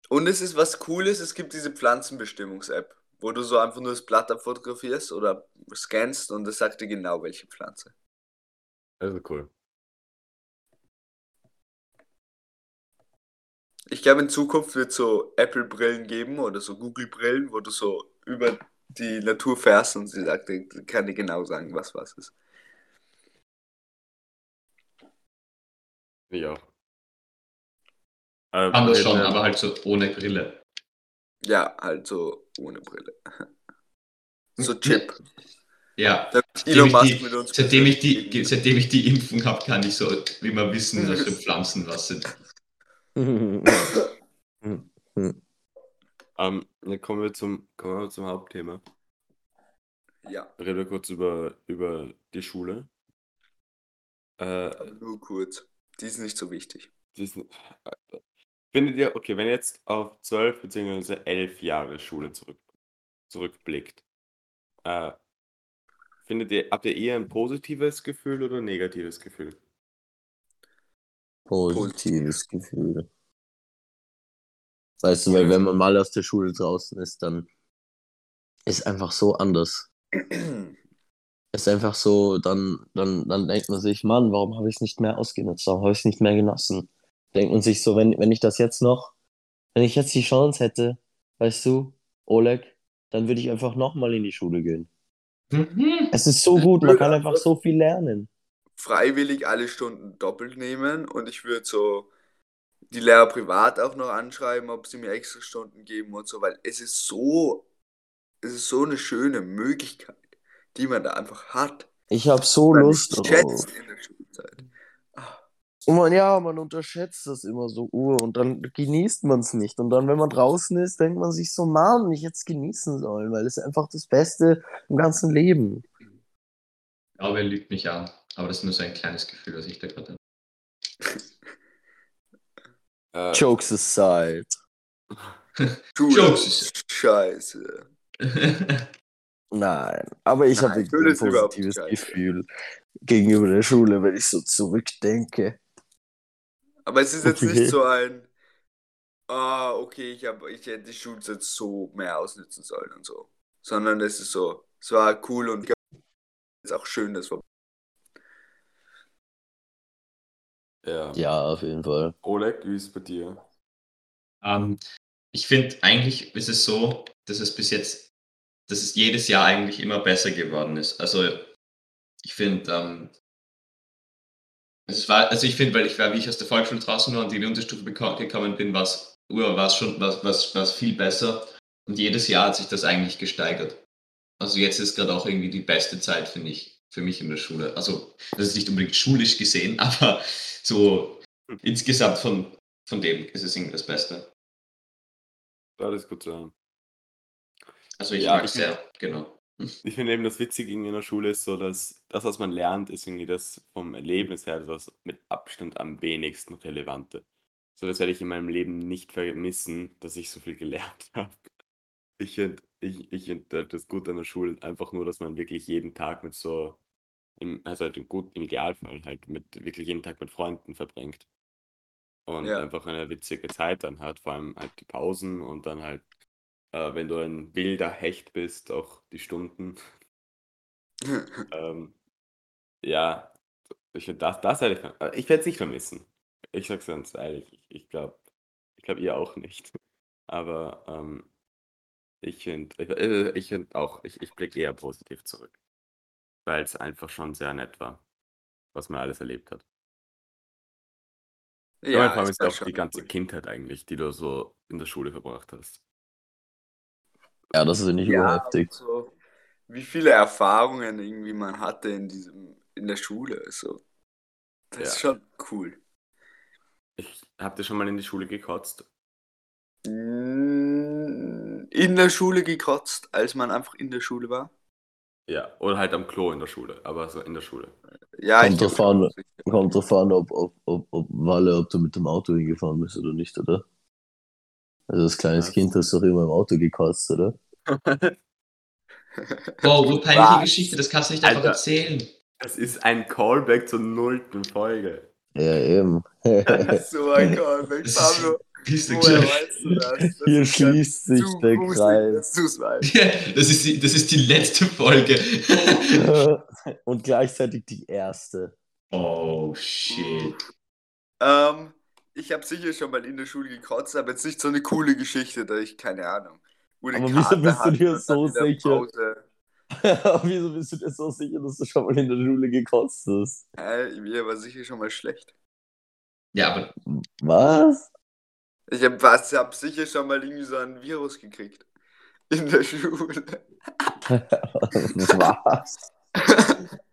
Und es ist was Cooles. Es gibt diese Pflanzenbestimmungs-App, wo du so einfach nur das Blatt abfotografierst oder scannst und es sagt dir genau, welche Pflanze. Also cool. Ich glaube, in Zukunft wird es so Apple-Brillen geben oder so Google-Brillen, wo du so über die Natur fährst und sie sagt, kann dir genau sagen, was was ist. Ich auch. Äh, Anders schon, wir- aber halt so ohne Brille. Ja, halt so ohne Brille. So Chip. Ja. Seitdem ich, die, mit uns seitdem, ich die, seitdem ich die Impfung habe, kann ich so immer wissen, was für Pflanzen was sind. Ähm, dann kommen wir zum, kommen wir zum Hauptthema. Ja, Reden wir kurz über, über die Schule. Äh, nur kurz. Die ist nicht so wichtig. diesen, findet ihr, okay, wenn ihr jetzt auf zwölf bzw. elf Jahre Schule zurück, zurückblickt, äh, findet ihr, habt ihr eher ein positives Gefühl oder ein negatives Gefühl? Positives Gefühl. Weißt du, weil wenn man mal aus der Schule draußen ist, dann ist einfach so anders. Ist einfach so, dann, dann, dann denkt man sich, Mann, warum habe ich es nicht mehr ausgenutzt? Warum habe ich es nicht mehr genossen? Denkt man sich so, wenn, wenn ich das jetzt noch, wenn ich jetzt die Chance hätte, weißt du, Oleg, dann würde ich einfach nochmal in die Schule gehen. Mhm. Es ist so gut, man kann einfach- so viel lernen. Freiwillig alle Stunden doppelt nehmen und ich würde so die Lehrer privat auch noch anschreiben, ob sie mir extra Stunden geben und so, weil es ist so, es ist so eine schöne Möglichkeit, die man da einfach hat. Ich habe so man Lust drauf. in der Schule. Zeit. Und man, ja, man unterschätzt das immer so ur und dann genießt man es nicht. Und dann, wenn man draußen ist, denkt man sich so, Mann, ich es genießen sollen, weil es ist einfach das Beste im ganzen Leben. Aber er lügt mich an. Aber das ist nur so ein kleines Gefühl, was ich da gerade Äh, Jokes aside. Jokes ist scheiße. habe. Nein, aber ich habe ein positives. Gefühl gegenüber der Schule, wenn ich so zurückdenke. Aber es ist jetzt Okay. nicht so ein, ah, okay, ich, hab, ich hätte die Schulzeit so mehr ausnutzen sollen und so. Sondern es ist so, es war cool und es ist auch schön, dass wir. Ja. Ja, auf jeden Fall. Oleg, wie ist es bei dir? Ähm, ich finde, eigentlich ist es so, dass es bis jetzt, dass es jedes Jahr eigentlich immer besser geworden ist. Also ich finde, ähm, es war, also ich finde, weil ich war, wie ich aus der Volksschule draußen war und in die Unterstufe gekommen bin, war es war's schon was, was, was viel besser. Und jedes Jahr hat sich das eigentlich gesteigert. Also jetzt ist gerade auch irgendwie die beste Zeit, finde ich, für mich in der Schule. Also das ist nicht unbedingt schulisch gesehen, aber so insgesamt von, von dem ist es irgendwie das Beste. Das ist gut zu hören. Also ich Ja, mag ich- es sehr, genau. Ich finde eben das Witzige in der Schule ist so, dass das, was man lernt, ist irgendwie das vom Erlebnis her das mit Abstand am wenigsten relevante. So, das werde ich in meinem Leben nicht vermissen, dass ich so viel gelernt habe. Ich finde ich, ich find halt das gut an der Schule einfach nur, dass man wirklich jeden Tag mit so, im, also halt im, gut, im Idealfall halt mit wirklich jeden Tag mit Freunden verbringt. Und Ja. einfach eine witzige Zeit dann hat, vor allem halt die Pausen und dann halt äh, wenn du ein wilder Hecht bist, auch die Stunden. Ähm, ja, ich finde das, das hätte ich, äh, ich werde es nicht vermissen. Ich sag's ganz ehrlich, ich, ich glaube, ich glaube ihr auch nicht. Aber ähm, ich finde, ich, äh, ich finde auch, ich, ich blicke eher positiv zurück. Weil es einfach schon sehr nett war, was man alles erlebt hat. Ja, ja, vor allem ist auch die ganze cool. Kindheit eigentlich, die du so in der Schule verbracht hast. Ja, das ist nicht Ja, überheftig. wie viele Erfahrungen irgendwie man hatte in diesem, in der Schule. So. Das ist Ja. schon cool. Ich habt ihr schon mal in die Schule gekotzt? Mm, In der Schule gekotzt, als man einfach in der Schule war. Ja, oder halt am Klo in der Schule, aber so in der Schule. Ja, Kommt ich drauf an. Kommt drauf an, ob, ob, ob, ob Walle, ob du mit dem Auto hingefahren bist oder nicht, oder? Also als kleines Was? Kind hast du doch immer im Auto gekotzt, oder? Wow, so peinliche Was? Geschichte, das kannst du nicht einfach Alter. erzählen. Das ist ein Callback zur nullten Folge. Ja, eben. so ein Callback, Das ist- Pablo. Du Woher geschafft? weißt du das? das Hier schließt sich der Kreis. weißt. Ja, das, ist die, das ist die letzte Folge. Und gleichzeitig die erste. oh, shit. Ähm, ich habe sicher schon mal in der Schule gekotzt, aber jetzt nicht so eine coole Geschichte, da ich keine Ahnung. Aber wieso bist du dir so der sicher? Wieso bist du dir so sicher, dass du schon mal in der Schule gekotzt hast? äh, mir war sicher schon mal schlecht. Ja, aber Was? Ich habe hab sicher schon mal irgendwie so ein Virus gekriegt. In der Schule. Was?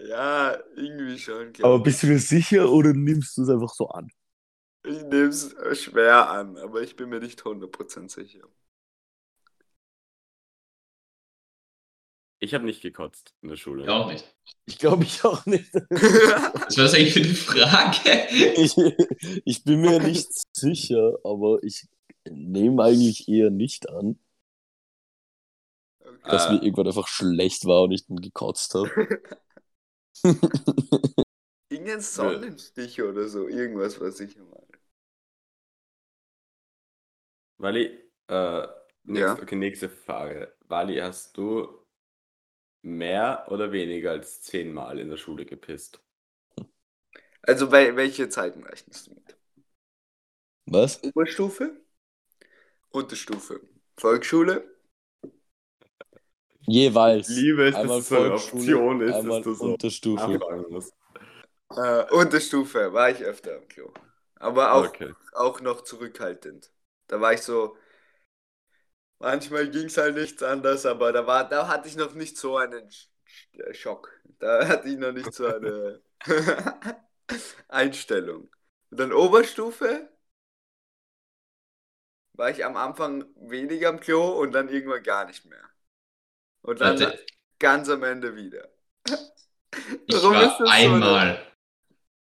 ja, irgendwie schon, Aber bist du dir sicher oder nimmst du es einfach so an? ich. Ich nehme es schwer an, aber ich bin mir nicht 100% sicher. Ich habe nicht gekotzt in der Schule. ja, auch nicht. Ich glaube ich auch nicht. Was war das eigentlich für eine Frage? Ich, ich bin mir nicht sicher, aber ich nehme eigentlich eher nicht an, Okay. dass Äh. mir irgendwann einfach schlecht war und ich dann gekotzt habe. Irgendein Sonnenstich oder so, irgendwas war sicher mal. Wally, äh, nächste, Ja. okay, nächste Frage. Wally, hast du mehr oder weniger als zehnmal in der Schule gepisst? Also, welche Zeiten rechnest du mit? Was? Oberstufe? Unterstufe? Volksschule? Jeweils. Liebe dass einmal es so eine Volksschule, Option ist, einmal dass du so Unterstufe. Äh, Unterstufe war ich öfter am Klo. Aber auch, Okay. auch noch zurückhaltend. Da war ich so. Manchmal ging es halt nichts anders, aber da war, da hatte ich noch nicht so einen Sch- Sch- Schock. Da hatte ich noch nicht so eine Einstellung. Und dann Oberstufe war ich am Anfang weniger am Klo und dann irgendwann gar nicht mehr. Und dann Warte. ganz am Ende wieder. Ich Warum ist das war so, einmal,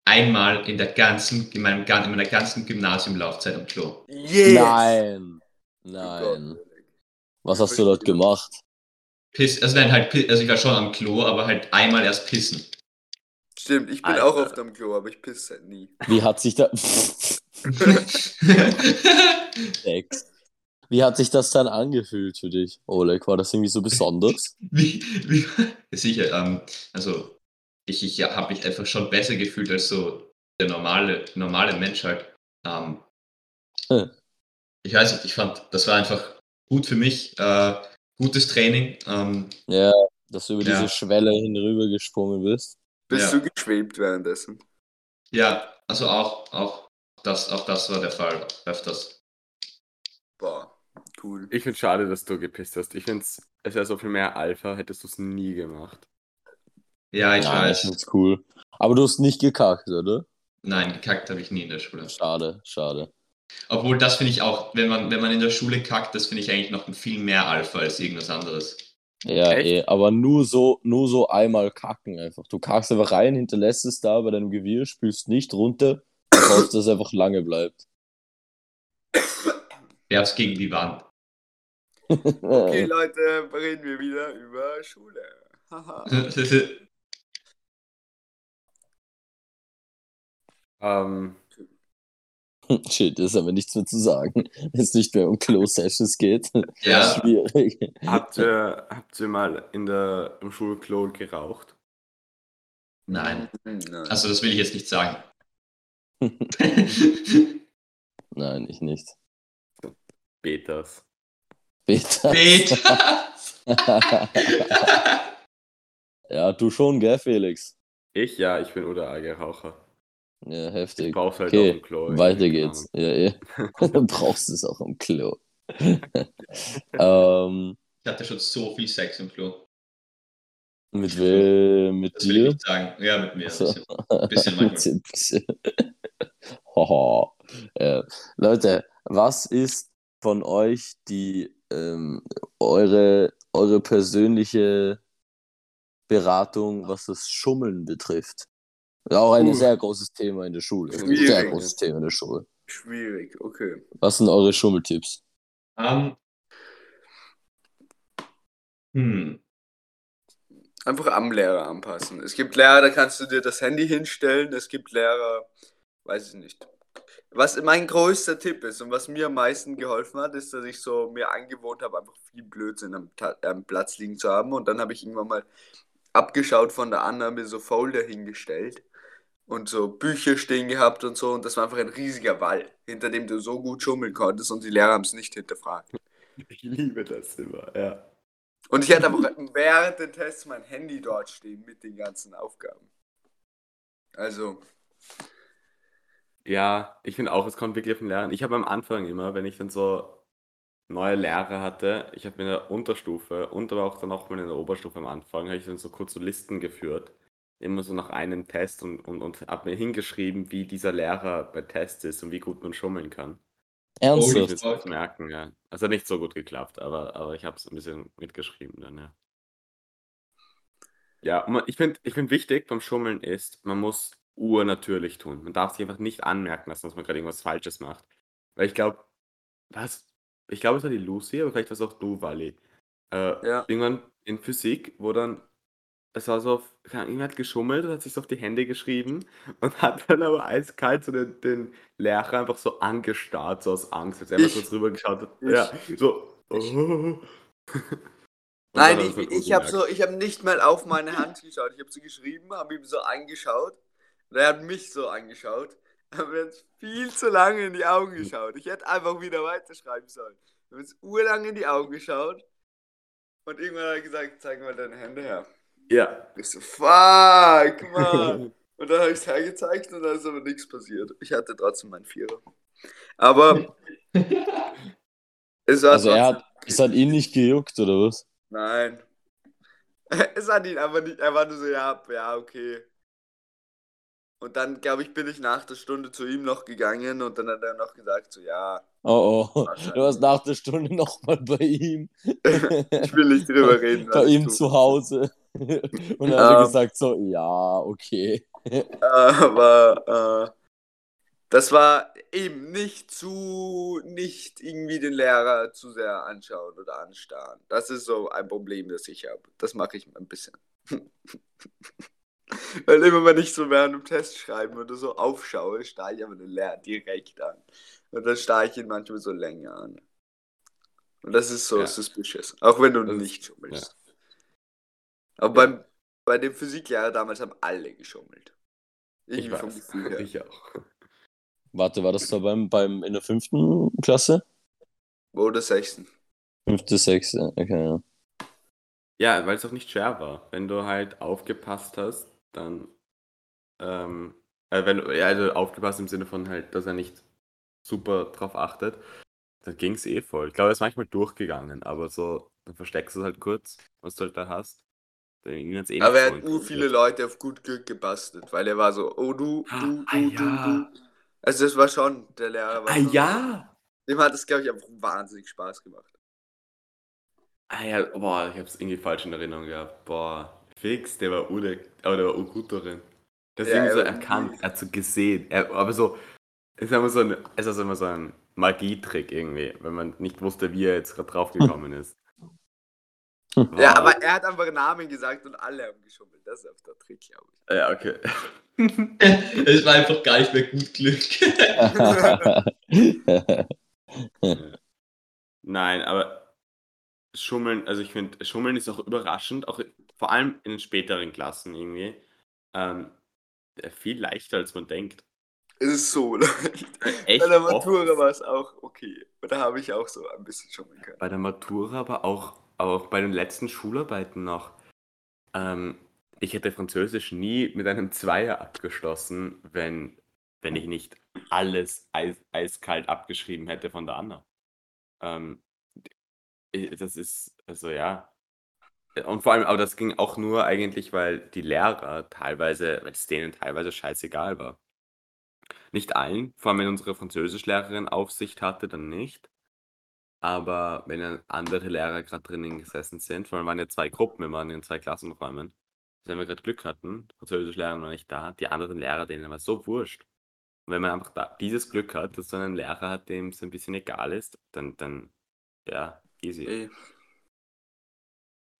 einmal in der ganzen, in, meinem, gan- in meiner ganzen Gymnasiumlaufzeit am Klo. Yes! Nein. Oh Nein. Was hast du dort gemacht? Piss, also nein, halt, also ich war schon am Klo, aber halt einmal erst pissen. Stimmt, ich bin Alter. auch oft am Klo, aber ich pisse halt nie. Wie hat sich da. Sex. Wie hat sich das dann angefühlt für dich, Oleg? War das irgendwie so besonders? wie, wie, sicher, ähm, also ich, ich ja, habe mich einfach schon besser gefühlt als so der normale, normale Mensch halt. Ähm, Hm. Ich weiß nicht, ich fand, das war einfach gut für mich, äh, gutes Training. Ähm, Ja, dass du über Ja. diese Schwelle hinüber gesprungen bist. Bist Ja. du geschwebt währenddessen? ja, also auch, auch, das, auch das war der Fall öfters. Boah, cool. Ich finde schade, dass du gepisst hast. Ich finde es wäre so viel mehr Alpha, hättest du es nie gemacht. Ja, ich Nein, weiß. find's cool. Aber du hast nicht gekackt, oder? Nein, gekackt habe ich nie in der Schule. Schade, schade. Obwohl, das finde ich auch, wenn man, wenn man in der Schule kackt, das finde ich eigentlich noch viel mehr Alpha als irgendwas anderes. Ja, Echt? eh, aber nur so, nur so einmal kacken einfach. Du kackst einfach rein, hinterlässt es da bei deinem Gewirr, spülst nicht runter und hoffst, dass es einfach lange bleibt. Werf's gegen die Wand. Okay, Leute, reden wir wieder über Schule. Haha. Ähm, Shit, ist aber nichts mehr zu sagen, wenn es nicht mehr um Close-Sessions geht. ja, Schwierig. habt, ihr, habt ihr mal in der, im Schulklo geraucht? nein. Nein. Also, das will ich jetzt nicht sagen. Nein, ich nicht. Betas. Beta. Peter! ja, du schon, gell, Felix? Ich? Ja, ich bin uralter Ja, Ich heftig. brauch's halt Okay, auch im Klo. Weiter keine geht's. Ja, eh. Du brauchst es auch im Klo. ähm, Ich hatte schon so viel Sex im Klo. mit wem? Mit Das will ich dir? nicht sagen. Ja, mit mir. ein So. bisschen. Ein bisschen manchmal. Bisschen. Haha. ja. Leute, was ist von euch die ähm, eure, eure persönliche Beratung, was das Schummeln betrifft? Auch ein Uh. sehr großes Thema in der Schule. Schwierig, sehr großes Thema in der Schule. Schwierig, okay. Was sind eure Schummeltipps? Ähm, hm. Einfach am Lehrer anpassen. Es gibt Lehrer, da kannst du dir das Handy hinstellen. Es gibt Lehrer, weiß ich nicht. Was mein größter Tipp ist und was mir am meisten geholfen hat, ist, dass ich so mir angewohnt habe, einfach viel Blödsinn am, am Platz liegen zu haben. Und dann habe ich irgendwann mal abgeschaut von der anderen, mir so Folder hingestellt und so Bücher stehen gehabt und so. Und das war einfach ein riesiger Wall, hinter dem du so gut schummeln konntest und die Lehrer haben es nicht hinterfragt. Ich liebe das immer, ja. Und ich hatte einfach während den Tests mein Handy dort stehen mit den ganzen Aufgaben. Also, Ja, ich finde auch, es kommt wirklich auf den Lehrer. Ich habe am Anfang immer, wenn ich dann so neue Lehrer hatte, ich habe in der Unterstufe und aber auch dann auch mal in der Oberstufe am Anfang, habe ich dann so kurz so Listen geführt. Immer so nach einem Test und, und, und habe mir hingeschrieben, wie dieser Lehrer bei Tests ist und wie gut man schummeln kann. Ich Ernsthaft? kurz merken, ja. Also nicht so gut geklappt, aber, aber ich habe es ein bisschen mitgeschrieben dann, ja. Ja, ich finde ich find wichtig beim Schummeln ist, man muss urnatürlich tun. Man darf sich einfach nicht anmerken lassen, dass man gerade irgendwas Falsches macht. Weil ich glaube, was? Ich glaube, es war die Lucy, aber vielleicht war es auch du, Wally. Äh, Ja. Irgendwann in Physik, wo dann, es war so, auf, hat geschummelt und hat sich auf die Hände geschrieben und hat dann aber eiskalt so den, den Lehrer einfach so angestarrt, so aus Angst, als er mal kurz rüber geschaut hat. ich- Ja, so. Oh. Nein, ich, ich habe so, ich habe nicht mal auf meine Hand geschaut. Ich habe so geschrieben, habe ihm so angeschaut. Und er hat mich so angeschaut. Aber er hat viel zu lange in die Augen geschaut. Ich hätte einfach wieder weiterschreiben sollen. Wir haben uns urlang in die Augen geschaut. Und irgendwann hat er gesagt, zeig mal deine Hände her. Ja. Ich so, fuck, man. Und dann habe ich es hergezeigt und dann ist aber nichts passiert. Ich hatte trotzdem meinen Vierer. Aber es war Also er hat, es hat ihn nicht gejuckt, oder was? Nein. Es hat ihn einfach nicht, er war nur so, ja, ja, okay. Und dann, glaube ich, bin ich nach der Stunde zu ihm noch gegangen und dann hat er noch gesagt, so, ja, Oh, oh. Du warst nach der Stunde nochmal bei ihm. ich will nicht drüber reden. bei ihm zu Hause. Und dann hat er Ähm. gesagt so, ja, okay. Aber äh, das war eben nicht zu, nicht irgendwie den Lehrer zu sehr anschauen oder anstarren. Das ist so ein Problem, das ich habe. Das mache ich ein bisschen. Weil immer, wenn ich so während dem Test schreiben oder so aufschaue, starre ich aber den Lehrer direkt an. Und dann starre ich ihn manchmal so länger an. Und das ist so Ja. suspicious. Auch wenn du Das nicht schummelst. Aber beim, bei dem Physiklehrer damals haben alle geschummelt. Ich vom weiß. Gefühl her. Ich auch. Warte, war das da beim, beim in der fünften Klasse? Oder sechsten. Fünfte, sechste, okay, ja. Ja, weil es auch nicht schwer war. Wenn du halt aufgepasst hast, dann. Ähm, äh, wenn ja, also aufgepasst im Sinne von halt, dass er nicht super drauf achtet, dann ging es eh voll. Ich glaube, er ist manchmal durchgegangen, aber so, dann versteckst du es halt kurz, was du halt da hast. Es eh Aber er hat ur viele Leute auf gut Glück gebastelt, weil er war so, oh du, du, du, Ah, du, ja. du. Also das war schon, der Lehrer war Ah schon, ja! Dem hat es, glaube ich, einfach wahnsinnig Spaß gemacht. Ah ja, boah, ich hab's irgendwie falsch in Erinnerung gehabt. Boah, fix, der war ur, aber der war urgut darin. Der ist Ja, irgendwie so er erkannt, er hat so gesehen. Er, aber so, es ist immer so ein, es ist immer so ein Magietrick irgendwie, wenn man nicht wusste, wie er jetzt gerade draufgekommen ist. Ja, aber er hat einfach Namen gesagt und alle haben geschummelt. Das ist einfach der Trick, glaube ich. Ja, okay. Es war einfach gar nicht mehr gut Glück. Nein, aber Schummeln, also ich finde, Schummeln ist auch überraschend, auch vor allem in den späteren Klassen irgendwie, ähm, viel leichter als man denkt. Es ist so leicht. Echt Bei der. Matura war es auch okay. Und da habe ich auch so ein bisschen schummeln können. bei der Matura, aber auch, auch bei den letzten Schularbeiten noch. Ähm, ich hätte Französisch nie mit einem Zweier abgeschlossen, wenn, wenn ich nicht alles eis, eiskalt abgeschrieben hätte von der Anna. Ähm, das ist, also ja. Und vor allem, aber das ging auch nur eigentlich, weil die Lehrer teilweise, weil es denen teilweise scheißegal war. Nicht allen, vor allem wenn unsere Französischlehrerin Aufsicht hatte, dann nicht. Aber wenn dann andere Lehrer gerade drinnen gesessen sind, vor allem waren ja zwei Gruppen, wir waren in zwei Klassenräumen. Also wenn wir gerade Glück hatten, die Französischlehrerin war nicht da, die anderen Lehrer, denen war so wurscht. Und wenn man einfach da, dieses Glück hat, dass so einen Lehrer hat, dem es ein bisschen egal ist, dann, dann ja, easy. Ey.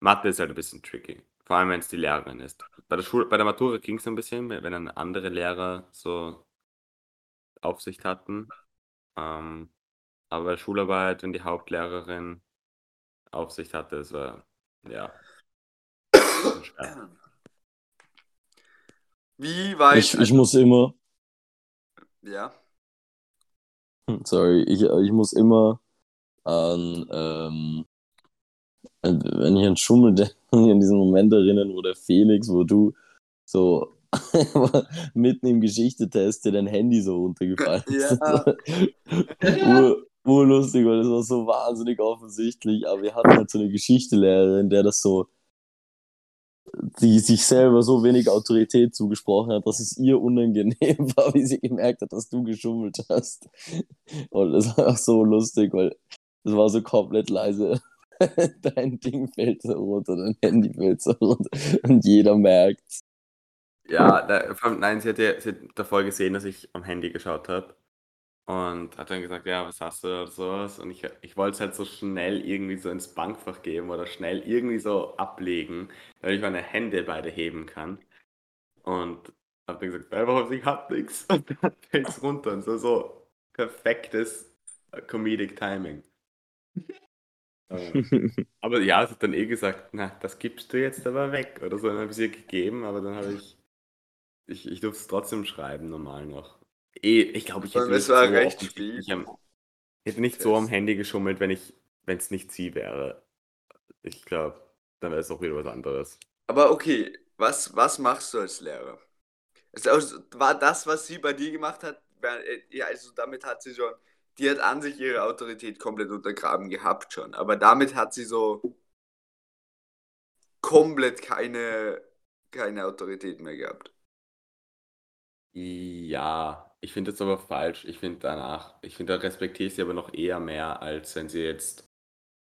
Mathe ist halt ein bisschen tricky. Vor allem, wenn es die Lehrerin ist. Bei der, Schule, bei der Matura ging es ein bisschen, wenn dann andere Lehrer so Aufsicht hatten. Ähm, aber bei Schularbeit, wenn die Hauptlehrerin Aufsicht hatte, es war, ja. Wie war ich, ich muss immer, Ja. sorry, ich, ich muss immer an, ähm, wenn ich an Schummel denke, an diesen Moment erinnern, wo der Felix, wo du so mitten im Geschichtetest dir dein Handy so runtergefallen ist. Ja. Ur, urlustig, weil das war so wahnsinnig offensichtlich. Aber wir hatten halt so eine Geschichtelehrerin, der das so, die sich selber so wenig Autorität zugesprochen hat, dass es ihr unangenehm war, wie sie gemerkt hat, dass du geschummelt hast. Und das war auch so lustig, weil es war so komplett leise. Dein Ding fällt so runter, dein Handy fällt so runter. Und jeder merkt. Ja, da, nein, sie hat, ja, sie hat davor gesehen, dass ich am Handy geschaut habe. Und hat dann gesagt, ja, was hast du oder sowas. Und ich, ich wollte es halt so schnell irgendwie so ins Bankfach geben oder schnell irgendwie so ablegen, damit ich meine Hände beide heben kann. Und habe dann gesagt, einfach ich hab nichts. Und dann fällt es runter. Und so, so perfektes äh, Comedic Timing. Ähm, aber ja, sie hat dann eh gesagt, na, das gibst du jetzt aber weg. Oder so, dann habe ich es ihr gegeben, aber dann habe ich, ich, ich durfte es trotzdem schreiben, normal noch. Eh, ich glaube, ich hätte nicht so am, ich hätte nicht so am Handy geschummelt, wenn ich, wenn es nicht sie wäre. Ich glaube, dann wäre es auch wieder was anderes. Aber okay, was, was machst du als Lehrer? Also, war das, was sie bei dir gemacht hat, äh, ja, also damit hat sie schon, die hat an sich ihre Autorität komplett untergraben gehabt schon, aber damit hat sie so komplett keine, keine Autorität mehr gehabt. Ja, ich finde das aber falsch. Ich finde danach, ich finde, da respektiere ich sie aber noch eher mehr, als wenn sie jetzt,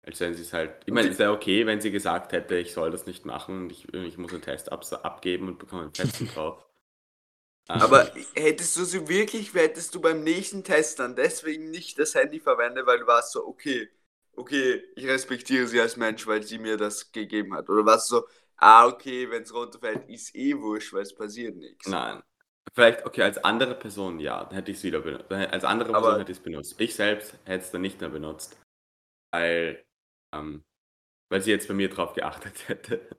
als wenn sie es halt. Ich meine, es wäre okay, wenn sie gesagt hätte, ich soll das nicht machen und ich, ich muss einen Test abs- abgeben und bekomme einen Fetzen drauf. Ähm, Aber hättest du sie wirklich, hättest du beim nächsten Test dann deswegen nicht das Handy verwendet, weil du warst so, okay, okay, ich respektiere sie als Mensch, weil sie mir das gegeben hat. Oder warst du so, ah, okay, wenn es runterfällt, ist eh wurscht, weil es passiert nichts. Nein. Vielleicht, okay, als andere Person ja, dann hätte ich es wieder benutzt. Als andere Aber- Person hätte ich es benutzt. Ich selbst hätte es dann nicht mehr benutzt. Weil, ähm, weil sie jetzt bei mir drauf geachtet hätte.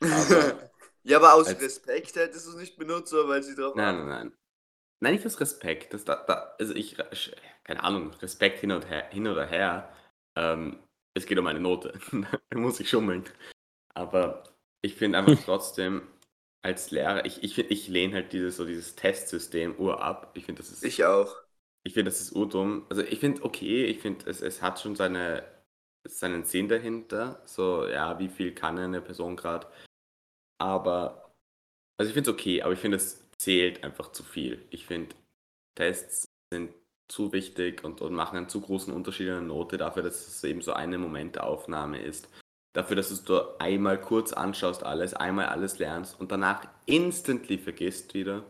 Aber- ja, aber aus als- Respekt hättest du es nicht benutzt, oder weil sie drauf Nein, nein, nein. Nein, nicht aus Respekt. Das, da, da, also ich, keine Ahnung, Respekt hin, und her, hin oder her. Ähm, es geht um eine Note. da muss ich schummeln. Aber ich finde einfach trotzdem, als Lehrer, ich, ich, ich lehne halt dieses, so dieses Testsystem ur ab. Ich finde, das ist. Ich auch. Ich finde, das ist urdumm. Also ich finde, okay, ich finde, es, es hat schon seine, seinen Sinn dahinter. So, ja, wie viel kann eine Person gerade. Aber, also ich finde es okay, aber ich finde, es zählt einfach zu viel. Ich finde, Tests sind zu wichtig und, und machen einen zu großen Unterschied in der Note dafür, dass es eben so eine Momentaufnahme ist. Dafür, dass du es einmal kurz anschaust alles, einmal alles lernst und danach instantly vergisst wieder.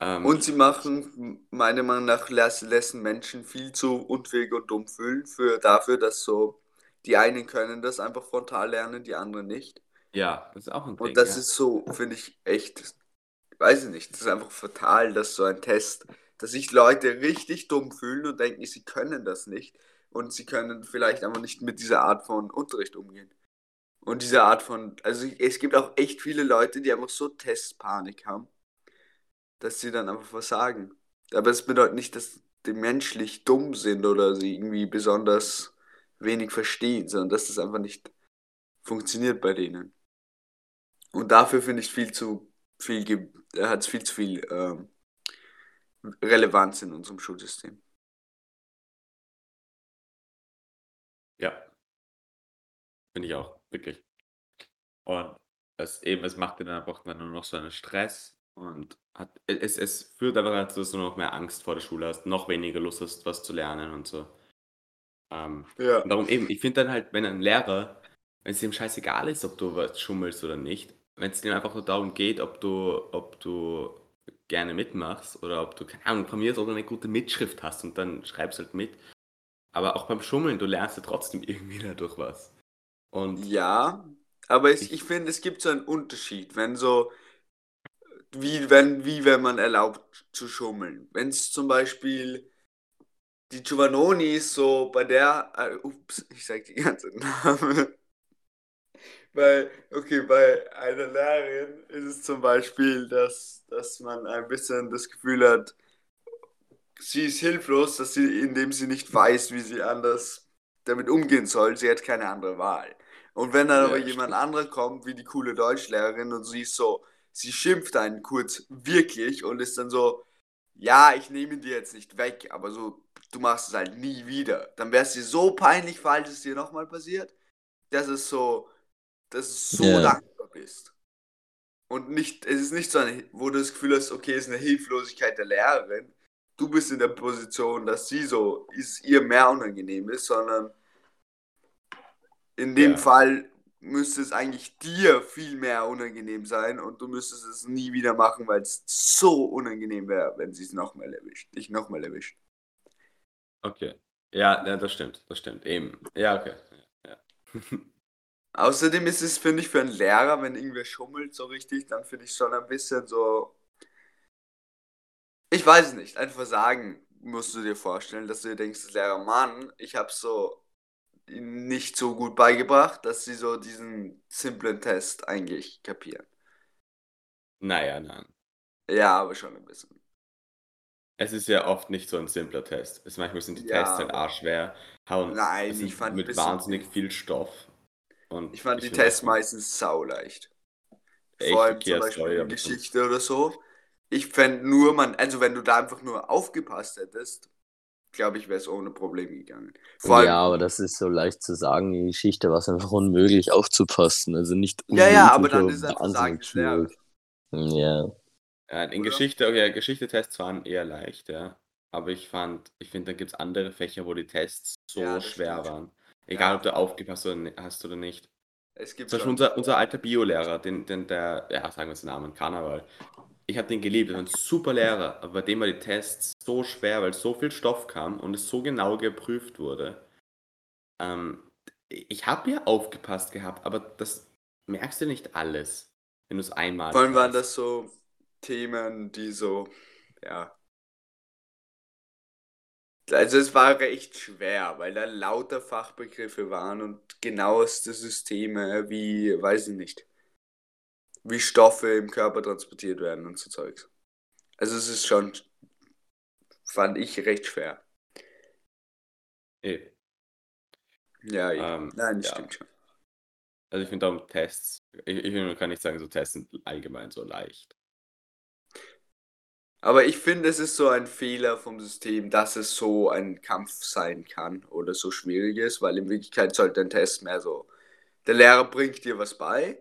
Ähm, Und sie machen, meiner Meinung nach, lass- lassen Menschen viel zu unfähig und dumm fühlen für, dafür, dass so, die einen können das einfach frontal lernen, die anderen nicht. Ja, das ist auch ein Ding. Und das ja. ist so, finde ich, echt, weiß ich nicht, das ist einfach fatal, dass so ein Test, dass sich Leute richtig dumm fühlen und denken, sie können das nicht. Und sie können vielleicht einfach nicht mit dieser Art von Unterricht umgehen. Und diese Art von, also es gibt auch echt viele Leute, die einfach so Testpanik haben, dass sie dann einfach versagen. Aber es bedeutet nicht, dass die menschlich dumm sind oder sie irgendwie besonders wenig verstehen, sondern dass das einfach nicht funktioniert bei denen. Und dafür finde ich viel zu viel, hat es viel zu viel ähm, Relevanz in unserem Schulsystem. Finde ich auch, wirklich. Und es eben, es macht dir dann einfach nur noch so einen Stress und hat, es, es führt einfach dazu, dass du noch mehr Angst vor der Schule hast, noch weniger Lust hast, was zu lernen und so. Ähm, Ja. und darum eben, ich finde dann halt, wenn ein Lehrer, wenn es ihm scheißegal ist, ob du was schummelst oder nicht, wenn es ihm einfach nur darum geht, ob du, ob du gerne mitmachst oder ob du, keine Ahnung, von mir aus oder eine gute Mitschrift hast und dann schreibst halt mit. Aber auch beim Schummeln, du lernst ja trotzdem irgendwie dadurch was. Und Ja, aber es, ich finde, es gibt so einen Unterschied, wenn so, wie wenn, wie wenn man erlaubt zu schummeln. Wenn es zum Beispiel die Giovannoni ist so bei der, äh, ups, ich sag die ganze Name. Bei, okay, bei einer Lehrerin ist es zum Beispiel, dass, dass man ein bisschen das Gefühl hat, sie ist hilflos, dass sie, indem sie nicht weiß, wie sie anders damit umgehen soll. Sie hat keine andere Wahl. Und wenn dann Ja, aber jemand anderer kommt, wie die coole Deutschlehrerin, und sie ist so, sie schimpft einen kurz wirklich und ist dann so, ja, ich nehme dir jetzt nicht weg, aber so, du machst es halt nie wieder. Dann wäre es dir so peinlich, falls es dir nochmal passiert, dass es so, dass du so Ja. dankbar bist. Und nicht, es ist nicht so eine, wo du das Gefühl hast, okay, es ist eine Hilflosigkeit der Lehrerin. Du bist in der Position, dass sie so, ist ihr mehr unangenehm ist, sondern in dem Ja. Fall müsste es eigentlich dir viel mehr unangenehm sein und du müsstest es nie wieder machen, weil es so unangenehm wäre, wenn sie es nochmal erwischt, dich nochmal erwischt. okay. Ja, ja, das stimmt, das stimmt. Eben. Ja, okay. Ja. Außerdem ist es, finde ich, für einen Lehrer, wenn irgendwer schummelt so richtig, dann finde ich schon ein bisschen so. Ich weiß es nicht, ein Versagen musst du dir vorstellen, dass du dir denkst, Lehrer, Mann, ich habe so nicht so gut beigebracht, dass sie so diesen simplen Test eigentlich kapieren. naja, nein. Ja, aber schon ein bisschen. Es ist ja oft nicht so ein simpler Test. Es, manchmal sind die Ja, Tests halt arschschwer. Hauen, Nein, es ich fand mit wahnsinnig viel Stoff. Und Ich fand die find Tests meistens sauleicht. Vor allem zum Beispiel in Geschichte oder so. Ich fände nur, man, also wenn du da einfach nur aufgepasst hättest, glaube ich, wäre es ohne Probleme gegangen. Vor allem, ja, aber das ist so leicht zu sagen. Die Geschichte war es einfach unmöglich aufzupassen. Also nicht Ja, ja, aber dann ist es einfach Sagen schwierig. Ja. Ja, in Oder? Geschichte, okay, Geschichte-Tests waren eher leicht, ja. Aber ich fand, ich finde, da gibt es andere Fächer, wo die Tests so Ja, schwer stimmt. waren. Egal, Ja. ob du aufgepasst hast oder nicht. Es gibt Zum Beispiel schon. unser, unser alter Biolehrer, den, den, der, ja, sagen wir den Namen, Karneval. Ich habe den geliebt, das war ein super Lehrer, aber bei dem war die Tests so schwer, weil so viel Stoff kam und es so genau geprüft wurde. Ähm, ich habe ja aufgepasst gehabt, aber das merkst du nicht alles, wenn du es einmal Vor allem waren das so Themen, die so, ja. Also es war recht schwer, weil da lauter Fachbegriffe waren und genaueste Systeme wie, weiß ich nicht, wie Stoffe im Körper transportiert werden und so Zeugs. Also es ist schon, fand ich recht schwer. Eh. Ja, ja. Ähm, Nein, das ja. stimmt schon. Also ich finde darum Tests, ich, ich will- kann nicht sagen, so Tests sind allgemein so leicht. Aber ich finde, es ist so ein Fehler vom System, dass es so ein Kampf sein kann oder so schwierig ist, weil in Wirklichkeit sollte ein Test mehr so, der Lehrer bringt dir was bei,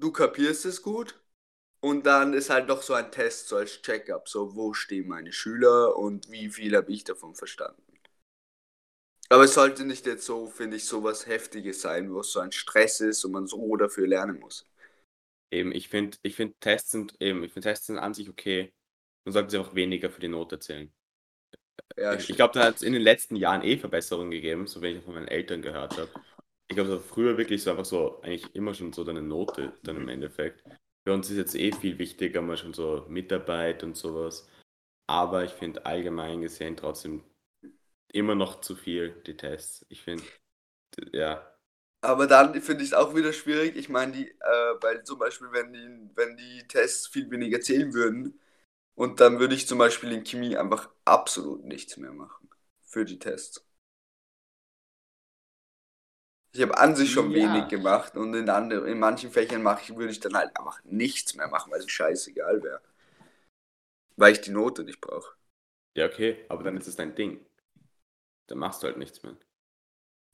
du kapierst es gut und dann ist halt noch so ein Test, so als Check-up, so wo stehen meine Schüler und wie viel habe ich davon verstanden. Aber es sollte nicht jetzt so, finde ich, so was Heftiges sein, wo es so ein Stress ist und man so dafür lernen muss. Eben, ich finde, ich finde Tests sind eben, ich finde Tests sind an sich okay. Man sollte sie auch weniger für die Note zählen. Ja, ich ich glaube, da hat es in den letzten Jahren eh Verbesserungen gegeben, so wie ich von meinen Eltern gehört habe. Ich glaube, so früher wirklich so einfach so, eigentlich immer schon so deine Note dann im Endeffekt. Für uns ist jetzt eh viel wichtiger, mal schon so Mitarbeit und sowas. Aber ich finde allgemein gesehen trotzdem immer noch zu viel, die Tests. Ich finde, ja, Aber dann finde ich es auch wieder schwierig. Ich meine, die, äh, weil zum Beispiel, wenn die, wenn die Tests viel weniger zählen würden, und dann würde ich zum Beispiel in Chemie einfach absolut nichts mehr machen für die Tests. Ich habe an sich schon Ja. wenig gemacht und in, andere, in manchen Fächern mache ich, würde ich dann halt einfach nichts mehr machen, weil es scheißegal wäre. Weil ich die Note nicht brauche. ja, okay, aber dann ist es dein Ding. Dann machst du halt nichts mehr.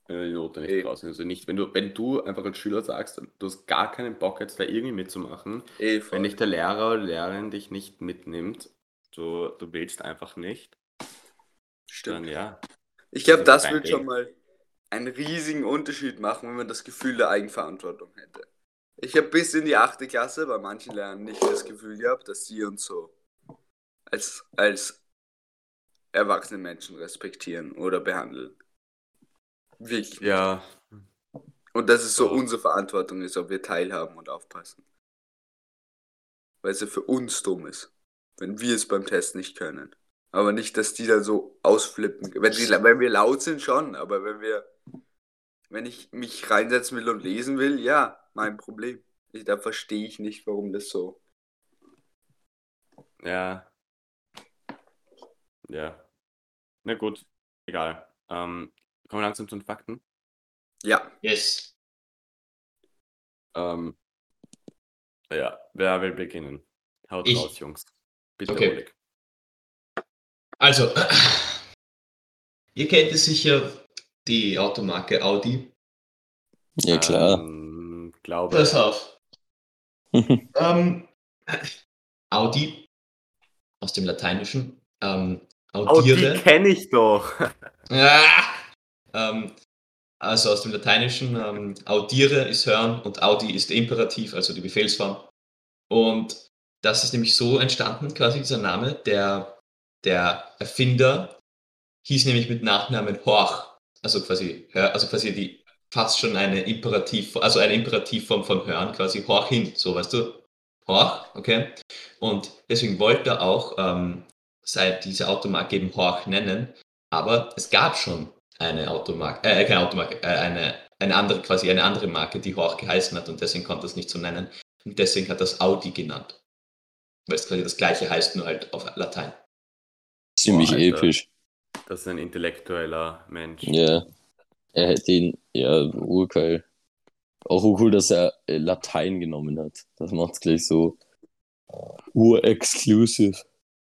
Wenn du die Note nicht Eh. brauchst. Also nicht, wenn du, wenn du einfach als Schüler sagst, du hast gar keinen Bock jetzt da irgendwie mitzumachen, Eh, voll. wenn dich der Lehrer oder Lehrerin dich nicht mitnimmt, du, du willst einfach nicht, dann Stimmt. ja. Ich glaube, Das dein würde schon Ding. mal einen riesigen Unterschied machen, wenn man das Gefühl der Eigenverantwortung hätte. Ich habe bis in die achte Klasse bei manchen Lehrern nicht das Gefühl gehabt, dass sie uns so als, als erwachsene Menschen respektieren oder behandeln. Wirklich. nicht. Ja, Und dass es so unsere Verantwortung ist, ob wir teilhaben und aufpassen. Weil es ja für uns dumm ist, wenn wir es beim Test nicht können. Aber nicht, dass die da so ausflippen. Wenn, die, wenn wir laut sind, schon, aber wenn wir, wenn ich mich reinsetzen will und lesen will, ja, mein Problem. Ich, da verstehe ich nicht, warum das so. ja. Ja. Na gut, egal. Ähm, kommen wir langsam zu den Fakten. Ja, Yes. Ähm, ja, wer will beginnen? Haut Ich. raus, Jungs. Bitte, Okay. Oleg. Also, ihr kennt es sicher, die Automarke Audi. Ja, klar. Ähm, glaube, Pass ja. auf. Ähm, Audi aus dem Lateinischen. Ähm, die audiere. kenne ich doch. Ah! Ähm, also aus dem Lateinischen, ähm, audiere ist hören und Audi ist der Imperativ, also die Befehlsform. Und das ist nämlich so entstanden, quasi dieser Name. Der, der Erfinder hieß nämlich mit Nachnamen Horch. Also quasi, hör, also quasi die fast schon eine Imperativ, also eine Imperativform von hören, quasi Horch hin, so weißt du. Horch, okay. Und deswegen wollte er auch ähm, seit diese Automarke eben Horch nennen. Aber es gab schon eine Automarke, äh, keine Automarke, äh, eine, eine andere, quasi eine andere Marke, die Horch geheißen hat und deswegen konnte er es nicht so nennen. Und deswegen hat er es Audi genannt. Weil es quasi das gleiche heißt, nur halt auf Latein. Ziemlich Boah, Alter. episch. Das ist ein intellektueller Mensch. Ja. Er hätte ihn, ja, urgeil. Auch cool, dass er äh, Latein genommen hat. Das macht's gleich so ur-exclusive.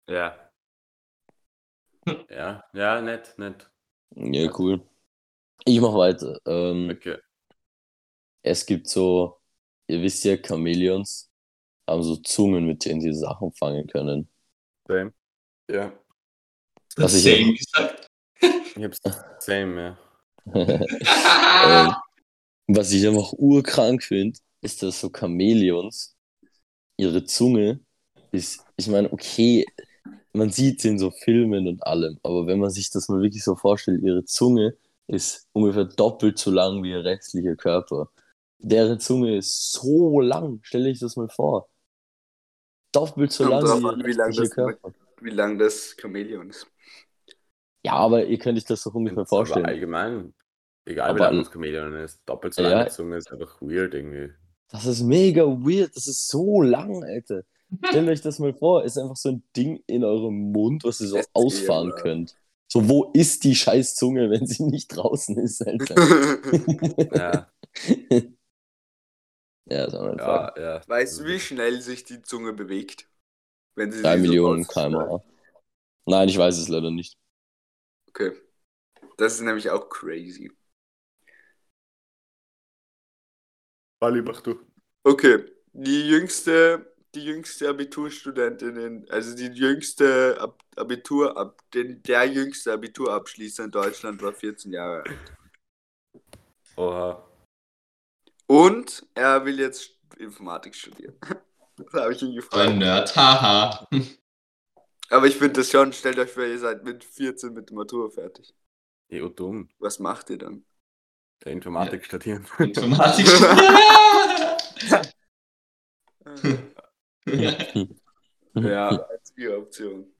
Ja. Ja, ja, nett, nett. Ja, cool. Ich mach weiter. Ähm, Okay. es gibt so, ihr wisst ja, Chameleons. haben so Zungen, mit denen sie Sachen fangen können. Same. Ja. Was ich same gesagt. Ich hab's same, ja. ähm, was ich einfach urkrank finde, ist, dass so Chamäleons, ihre Zunge ist, ich meine, okay, man sieht sie in so Filmen und allem, aber wenn man sich das mal wirklich so vorstellt, ihre Zunge ist ungefähr doppelt so lang wie ihr restlicher Körper. Deren Zunge ist so lang, stell dich das mal vor. Doppelt so lang wie ihr restlicher das- Körper. Wie lang das Chamäleon ist. Ja, aber ihr könnt euch das doch ungefähr Aber vorstellen. allgemein, egal Aber wie lang das Chameleon ist, doppelt so Ja. lange Zunge ist einfach weird irgendwie. Das ist mega weird. Das ist so lang, Alter. Stellt euch das mal vor. Ist einfach so ein Ding in eurem Mund, was ihr so Erzähl ausfahren mal. könnt. So, wo ist die scheiß Zunge, wenn sie nicht draußen ist, Alter? Ja, ja, ist Fakt. ja, ja. weißt du, wie schnell sich die Zunge bewegt? Wenn sie Drei so Millionen ausschneidet? kmh. Nein, ich weiß es leider nicht. Okay. Das ist nämlich auch crazy. Wally, mach du. Okay, die jüngste, die jüngste Abiturstudentin, in, also die jüngste Ab Abitur, ab, den, der jüngste Abiturabschließer in Deutschland war 14 Jahre alt. Oha. Und er will jetzt Informatik studieren. Das habe ich ihn Ein gefragt. Nerd, haha. Aber ich finde das schon, stellt euch vor, ihr seid mit 14 mit der Matur fertig. EU dumm. Was macht ihr dann? Der Informatik studieren. Informatik. ja, Einzige Option.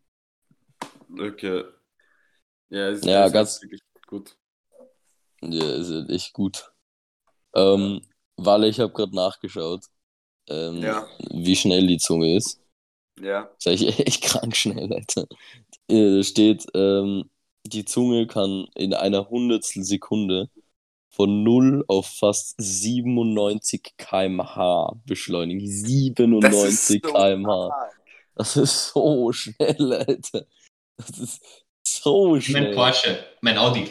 okay. Ja, es Ja, ist ganz- wirklich gut. Ja, ist echt gut. Ähm, Walle, ich habe gerade nachgeschaut, ähm, Ja. wie schnell die Zunge ist. Ja. Ist eigentlich echt krank schnell, Alter. Äh, Da steht, ähm, die Zunge kann in einer Hundertstel Sekunde von 0 auf fast 97 km/h beschleunigen. Das ist 97 so km/h. arg. Das ist so schnell, Alter. Das ist so mein schnell. Porsche, mein Audi.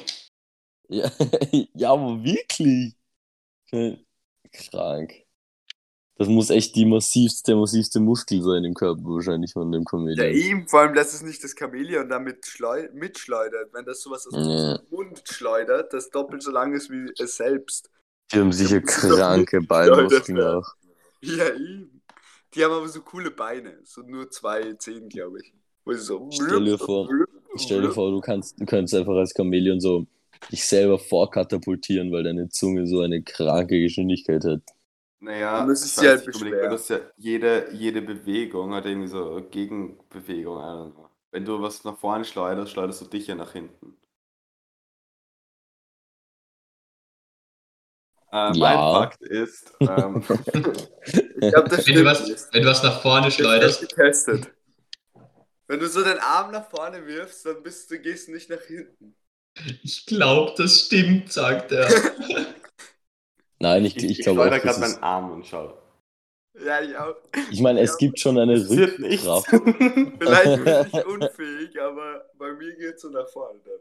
Ja, ja, aber wirklich. Krank. Das muss echt die massivste, der massivste Muskel sein im Körper wahrscheinlich von dem Ja, Comedian. eben, vor allem, dass es nicht das Chamäleon damit schleu mitschleudert. Wenn das sowas aus Ja. dem Mund schleudert, das doppelt so lang ist wie es selbst. Die haben sicher doch kranke Beinmuskeln auch. Ja, eben. Die haben aber so coole Beine. So nur zwei Zehen, glaube ich. Wo so. Stell dir vor- Stell dir vor, du kannst, du kannst einfach als Chamäleon so dich selber vorkatapultieren, weil deine Zunge so eine kranke Geschwindigkeit hat. Naja, Du müsstest ich sie halt beschweren. ja jede, jede Bewegung hat irgendwie so Gegenbewegung. Wenn du was nach vorne schleuderst, schleuderst du dich ja nach hinten. Äh, Mein Ja. Fakt ist, ähm, Ich glaube, das Wenn du, was, wenn du was nach vorne schleuderst, getestet. Wenn du so den Arm nach vorne wirfst, dann bist du, gehst du nicht nach hinten. ich glaube, das stimmt, sagt er. Nein, ich, ich, ich, ich glaube auch, das gerade meinen Arm und schau. Ja, ich auch. ich meine, es gibt schon eine Es. Rückkraft. Vielleicht bin ich unfähig, aber bei mir geht es so nach vorne dann.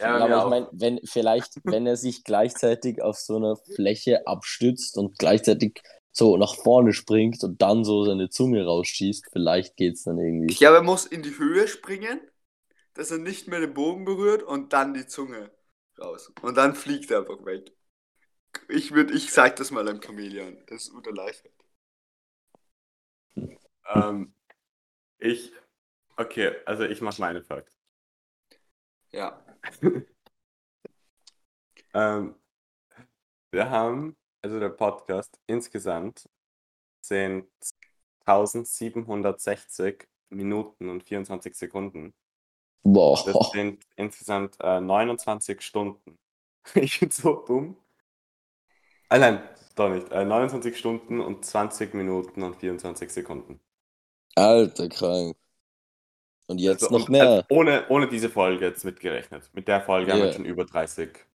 Ja, Ja, aber ich meine, wenn vielleicht, wenn er sich gleichzeitig auf so einer Fläche abstützt und gleichzeitig so nach vorne springt und dann so seine Zunge rausschießt, vielleicht geht's dann irgendwie. Ich glaube, er muss in die Höhe springen, dass er nicht mehr den Boden berührt und dann die Zunge raus. Und dann fliegt er einfach weg. Ich würde, ich sag das mal einem Chamäleon. Das ist unter Lifehack. Ähm, ich, okay, also ich mache meine Fakt. Ja. Ähm, wir haben, also der Podcast insgesamt sind 1760 Minuten und 24 Sekunden. Das Boah, sind insgesamt äh, 29 Stunden. Ich bin so dumm. Ah, nein, doch nicht. Äh, 29 Stunden und 20 Minuten und 24 Sekunden. alter krank. Und jetzt Also, noch und, mehr. also ohne, ohne diese Folge jetzt mitgerechnet. Mit der Folge haben Ja. wir schon über 30.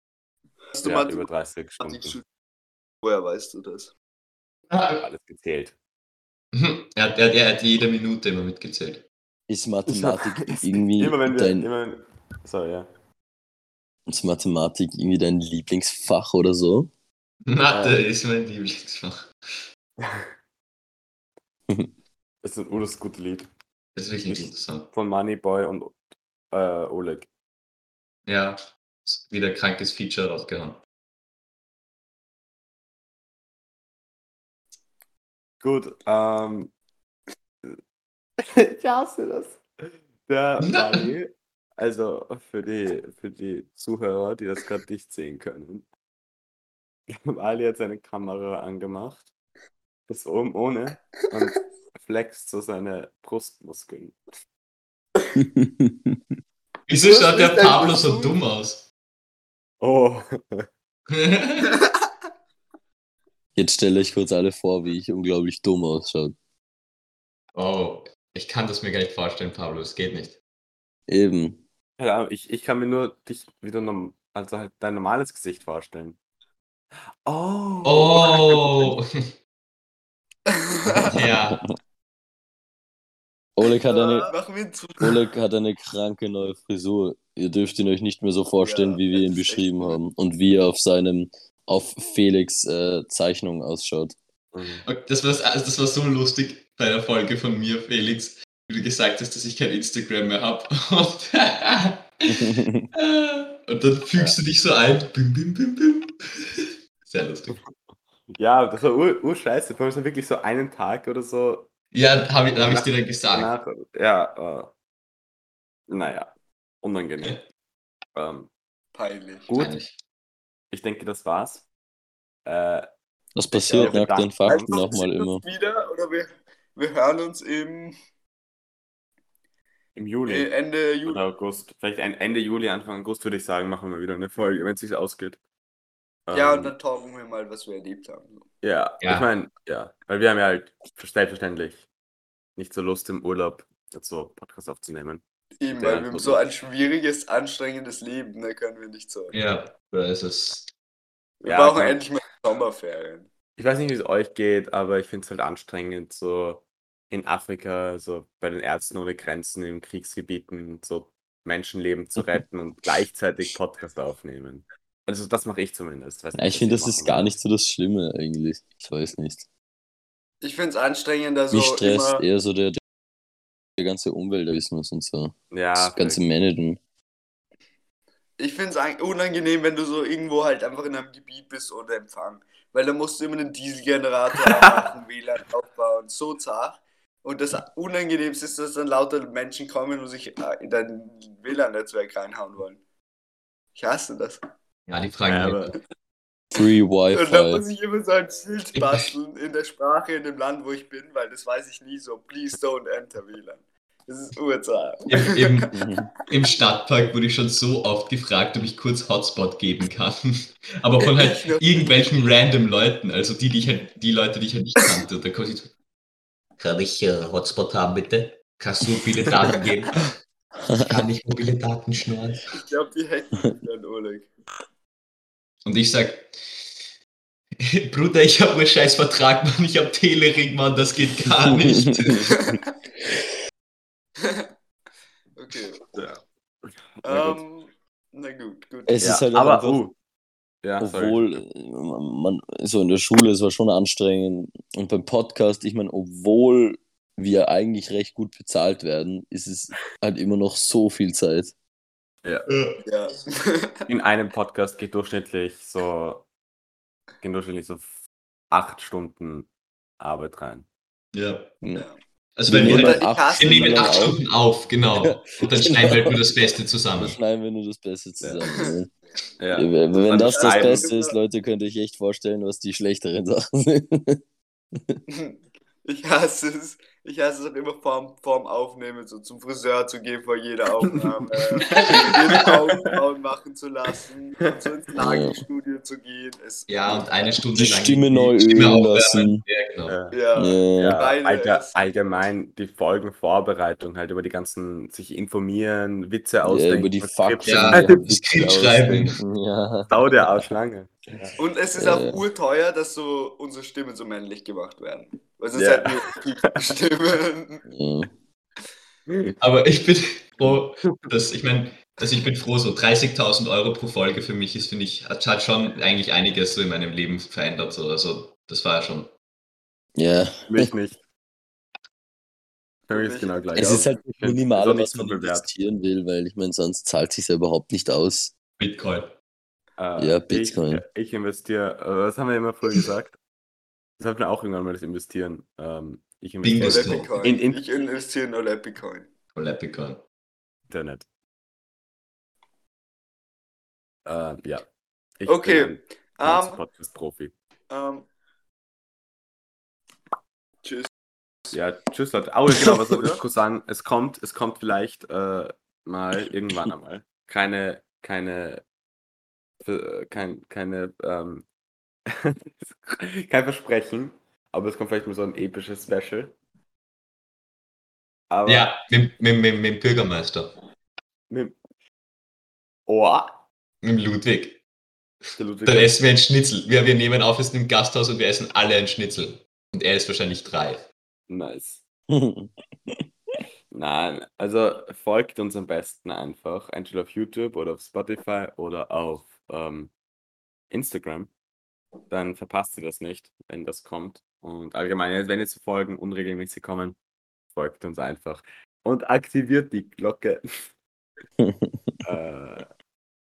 Hast du Ja, mal über 30 Stunden. Woher weißt du das? Alles gezählt. er, hat, er, er hat jede Minute immer mitgezählt. Ist Mathematik Ist- irgendwie immer wenn wir, dein, immer wenn, sorry, ja. ist Mathematik irgendwie dein Lieblingsfach oder so? Mathe ist mein Lieblingsfach. Das ist ein urtes gutes Lied. Das ist wirklich interessant. Von Moneyboy und äh, Oleg. Ja, ist wieder ein krankes Feature rausgehauen. Gut, ähm. ich hasse das. Der Mali, also für die, für die Zuhörer, die das gerade nicht sehen können. Mali hat seine Kamera angemacht. Ist oben ohne und flext so seine Brustmuskeln. Wieso schaut der Pablo so so? dumm aus? Oh, Jetzt stelle ich kurz alle vor, wie ich unglaublich dumm ausschaue. oh, ich kann das mir gar nicht vorstellen, Pablo, es geht nicht. Eben. ja, ich, ich kann mir nur dich wieder norm also halt dein normales Gesicht vorstellen. Oh. Oh! ja, Oleg hat eine, zu. Oleg hat eine kranke neue Frisur. Ihr dürft ihn euch nicht mehr so vorstellen, Ja, wie wir ihn echt beschrieben gut. haben und wie er auf seinem, auf Felix äh, Zeichnung ausschaut. Mhm. Okay, Das war, also das war so lustig bei der Folge von mir, Felix, wie du gesagt hast, dass ich kein Instagram mehr habe. Und, und dann fügst du dich so ein. Bim, bim, bim, bim. Sehr lustig. Ja, das war ur, urscheiße. Vor allem so wirklich so einen Tag oder so. Ja, habe ich, hab ich dir dann gesagt. Danach, ja, äh, naja, unangenehm. Ähm, Peinlich. gut, Peinlich. ich denke, das war's. Äh, Was passiert Ja, nach den. Fakten nochmal immer? Wieder oder wir, wir hören uns im Im Juli äh, Ende Juli. oder August. Vielleicht ein Ende Juli, Anfang August würde ich sagen, machen wir wieder eine Folge, wenn es sich ausgeht. Ja, Ähm, und dann talken wir mal, was wir erlebt haben. Ja, Ja. ich meine, ja, weil wir haben ja halt selbstverständlich nicht so Lust im Urlaub jetzt so Podcast aufzunehmen. Eben, weil wir haben so ein schwieriges, anstrengendes Leben, da können wir nicht so. Ja, da ist es. Wir Ja, brauchen endlich mal Sommerferien. Ich weiß nicht, wie es euch geht, aber ich finde es halt anstrengend, so in Afrika, so bei den Ärzten ohne Grenzen in Kriegsgebieten, so Menschenleben zu retten und gleichzeitig Podcast aufnehmen. Also das mache ich zumindest. Weiß Ja, ich finde, das ist gar nicht so das Schlimme eigentlich. Ich weiß nicht. Ich finde es anstrengender, so Mich stresst immer. eher so der, der ganze Umwelttourismus und so. Ja, Das ganze. Managen. Ich finde es unangenehm, wenn du so irgendwo halt einfach in einem Gebiet bist ohne Empfang. Weil da musst du immer einen Dieselgenerator machen, WLAN aufbauen, so zart. Und das Unangenehmste ist, dass dann lauter Menschen kommen und sich äh, in dein WLAN-Netzwerk reinhauen wollen. Ich hasse das. Ja, die Fragen. Ja, aber- Free Und da muss Wi-Fi. ich immer so ein Schild basteln in der Sprache in dem Land, wo ich bin, weil das weiß ich nie so. Please don't enter WLAN. Das ist urzart. Im, im. Im Stadtpark wurde ich schon so oft gefragt, ob ich kurz Hotspot geben kann. Aber von halt irgendwelchen random Leuten, also die, die, ich halt, die Leute, die ich halt nicht kannte. Und ich so, kann ich äh, Hotspot haben, bitte? Kannst du mobile Daten geben? Ich kann nicht mobile Daten schnorren. Ich glaube, die hacken mich dann, Oleg. Und ich sag, Bruder, ich habe einen scheiß Vertrag, Mann, ich habe Telering, Mann, das geht gar nicht. okay. Ja. Na gut. Ähm, na gut, gut. Es ja, ist halt aber, einfach, uh, ja, obwohl äh, man, so in der Schule, es war schon anstrengend. Und beim Podcast, ich meine, obwohl wir eigentlich recht gut bezahlt werden, ist es halt immer noch so viel Zeit. ja. in einem Podcast geht durchschnittlich so, gehen durchschnittlich so acht Stunden Arbeit rein. ja. Ja. Also Wir wenn wir, nehmen halt, hasse wir nehmen acht. Stunden auf, genau. Und dann schneiden wir halt nur das Beste Dann zusammen. schneiden wir nur das Beste zusammen. Ja. Ja. Wenn Dann das das. Beste ist, Leute, könnt ihr euch echt vorstellen, was die schlechteren Sachen sind. Ich hasse es. Ich hasse es auch immer vorm, vorm Aufnehmen, so zum Friseur zu gehen vor jeder Aufnahme, ihre Augenbrauen machen zu lassen, so ins Nagelstudio zu gehen. Es, Ja, und eine Stunde Die lang Stimme neu Stimme ölen aufwärmen. lassen. Ja, genau. Ja. ja, Ja. Ist- allgemein die Folgenvorbereitung, halt über die ganzen, sich informieren, Witze Ja, ausdenken. über die Fakten. Ja, die Skript Witze schreiben. Ja. Sau der Ausschlange. Und es ist auch urteuer, dass so unsere Stimmen so männlich gemacht werden. Sonst Ja. hätten wir viele Stimmen. Ja. Aber ich bin froh, dass, ich meine, also ich bin froh, so 30.000 Euro pro Folge für mich ist, finde ich, hat, hat schon eigentlich einiges so in meinem Leben verändert. So. Also das war ja schon Ja. Mich nicht. Für mich ist genau gleich. Es Ja, ist halt ist nicht was man investieren will, weil ich meine, sonst zahlt sich ja überhaupt nicht aus. Bitcoin. Äh, Ja, Bitcoin. Ich, ich investiere, äh, was haben wir immer früher gesagt? Das sollten wir auch irgendwann mal das investieren. Ähm, ich investiere in. In- in- ich investiere in Olepicoin. Oder Bitcoin. Internet. Äh, ja. Ich Okay, bin ein Ähm, Podcast-Profi. ähm, tschüss. Ja, tschüss Leute. Oh, genau, was soll ich kurz sagen? Es kommt, es kommt vielleicht äh, mal irgendwann einmal. Keine, keine, äh, kein, keine, ähm, kein Versprechen, aber es kommt vielleicht mal so ein episches Special. Aber Ja, mit, mit, mit, mit dem Bürgermeister. mit, oh, Mit dem Ludwig. Ludwig, Dann essen wir ein Schnitzel. Wir, wir nehmen auf, es ist im Gasthaus und wir essen alle ein Schnitzel. Und er ist wahrscheinlich drei. nice. Nein, also folgt uns am besten einfach, entweder auf YouTube oder auf Spotify oder auf ähm, Instagram. Dann verpasst ihr das nicht, wenn das kommt. Und allgemein, wenn jetzt Folgen unregelmäßig kommen, folgt uns einfach. Und aktiviert die Glocke. äh,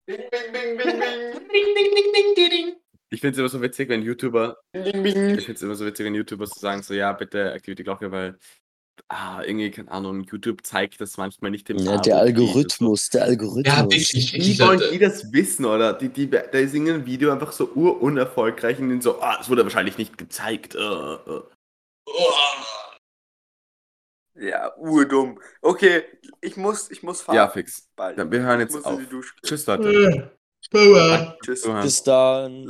Bing, bing, bing, bing, bing. ich finde es immer so witzig, wenn YouTuber Bing, bing, Ich finde es immer so witzig, wenn YouTuber so sagen, so ja, bitte aktiviert die Glocke, weil ah, irgendwie, keine Ahnung, YouTube zeigt das manchmal nicht im ja, der Algorithmus, der Algorithmus. Ja, wirklich. Wie wollen die das wissen, oder? Die, die, da ist irgendein Video einfach so urunerfolgreich und dann so, ah, es wurde wahrscheinlich nicht gezeigt. äh, äh. Ja, urdumm. Okay, ich muss, ich muss fahren. Ja, fix. Bald. Dann, wir hören Ich jetzt muss in auf. die Dusche. Tschüss, Leute. Bauer. Tschüss. Bis dann.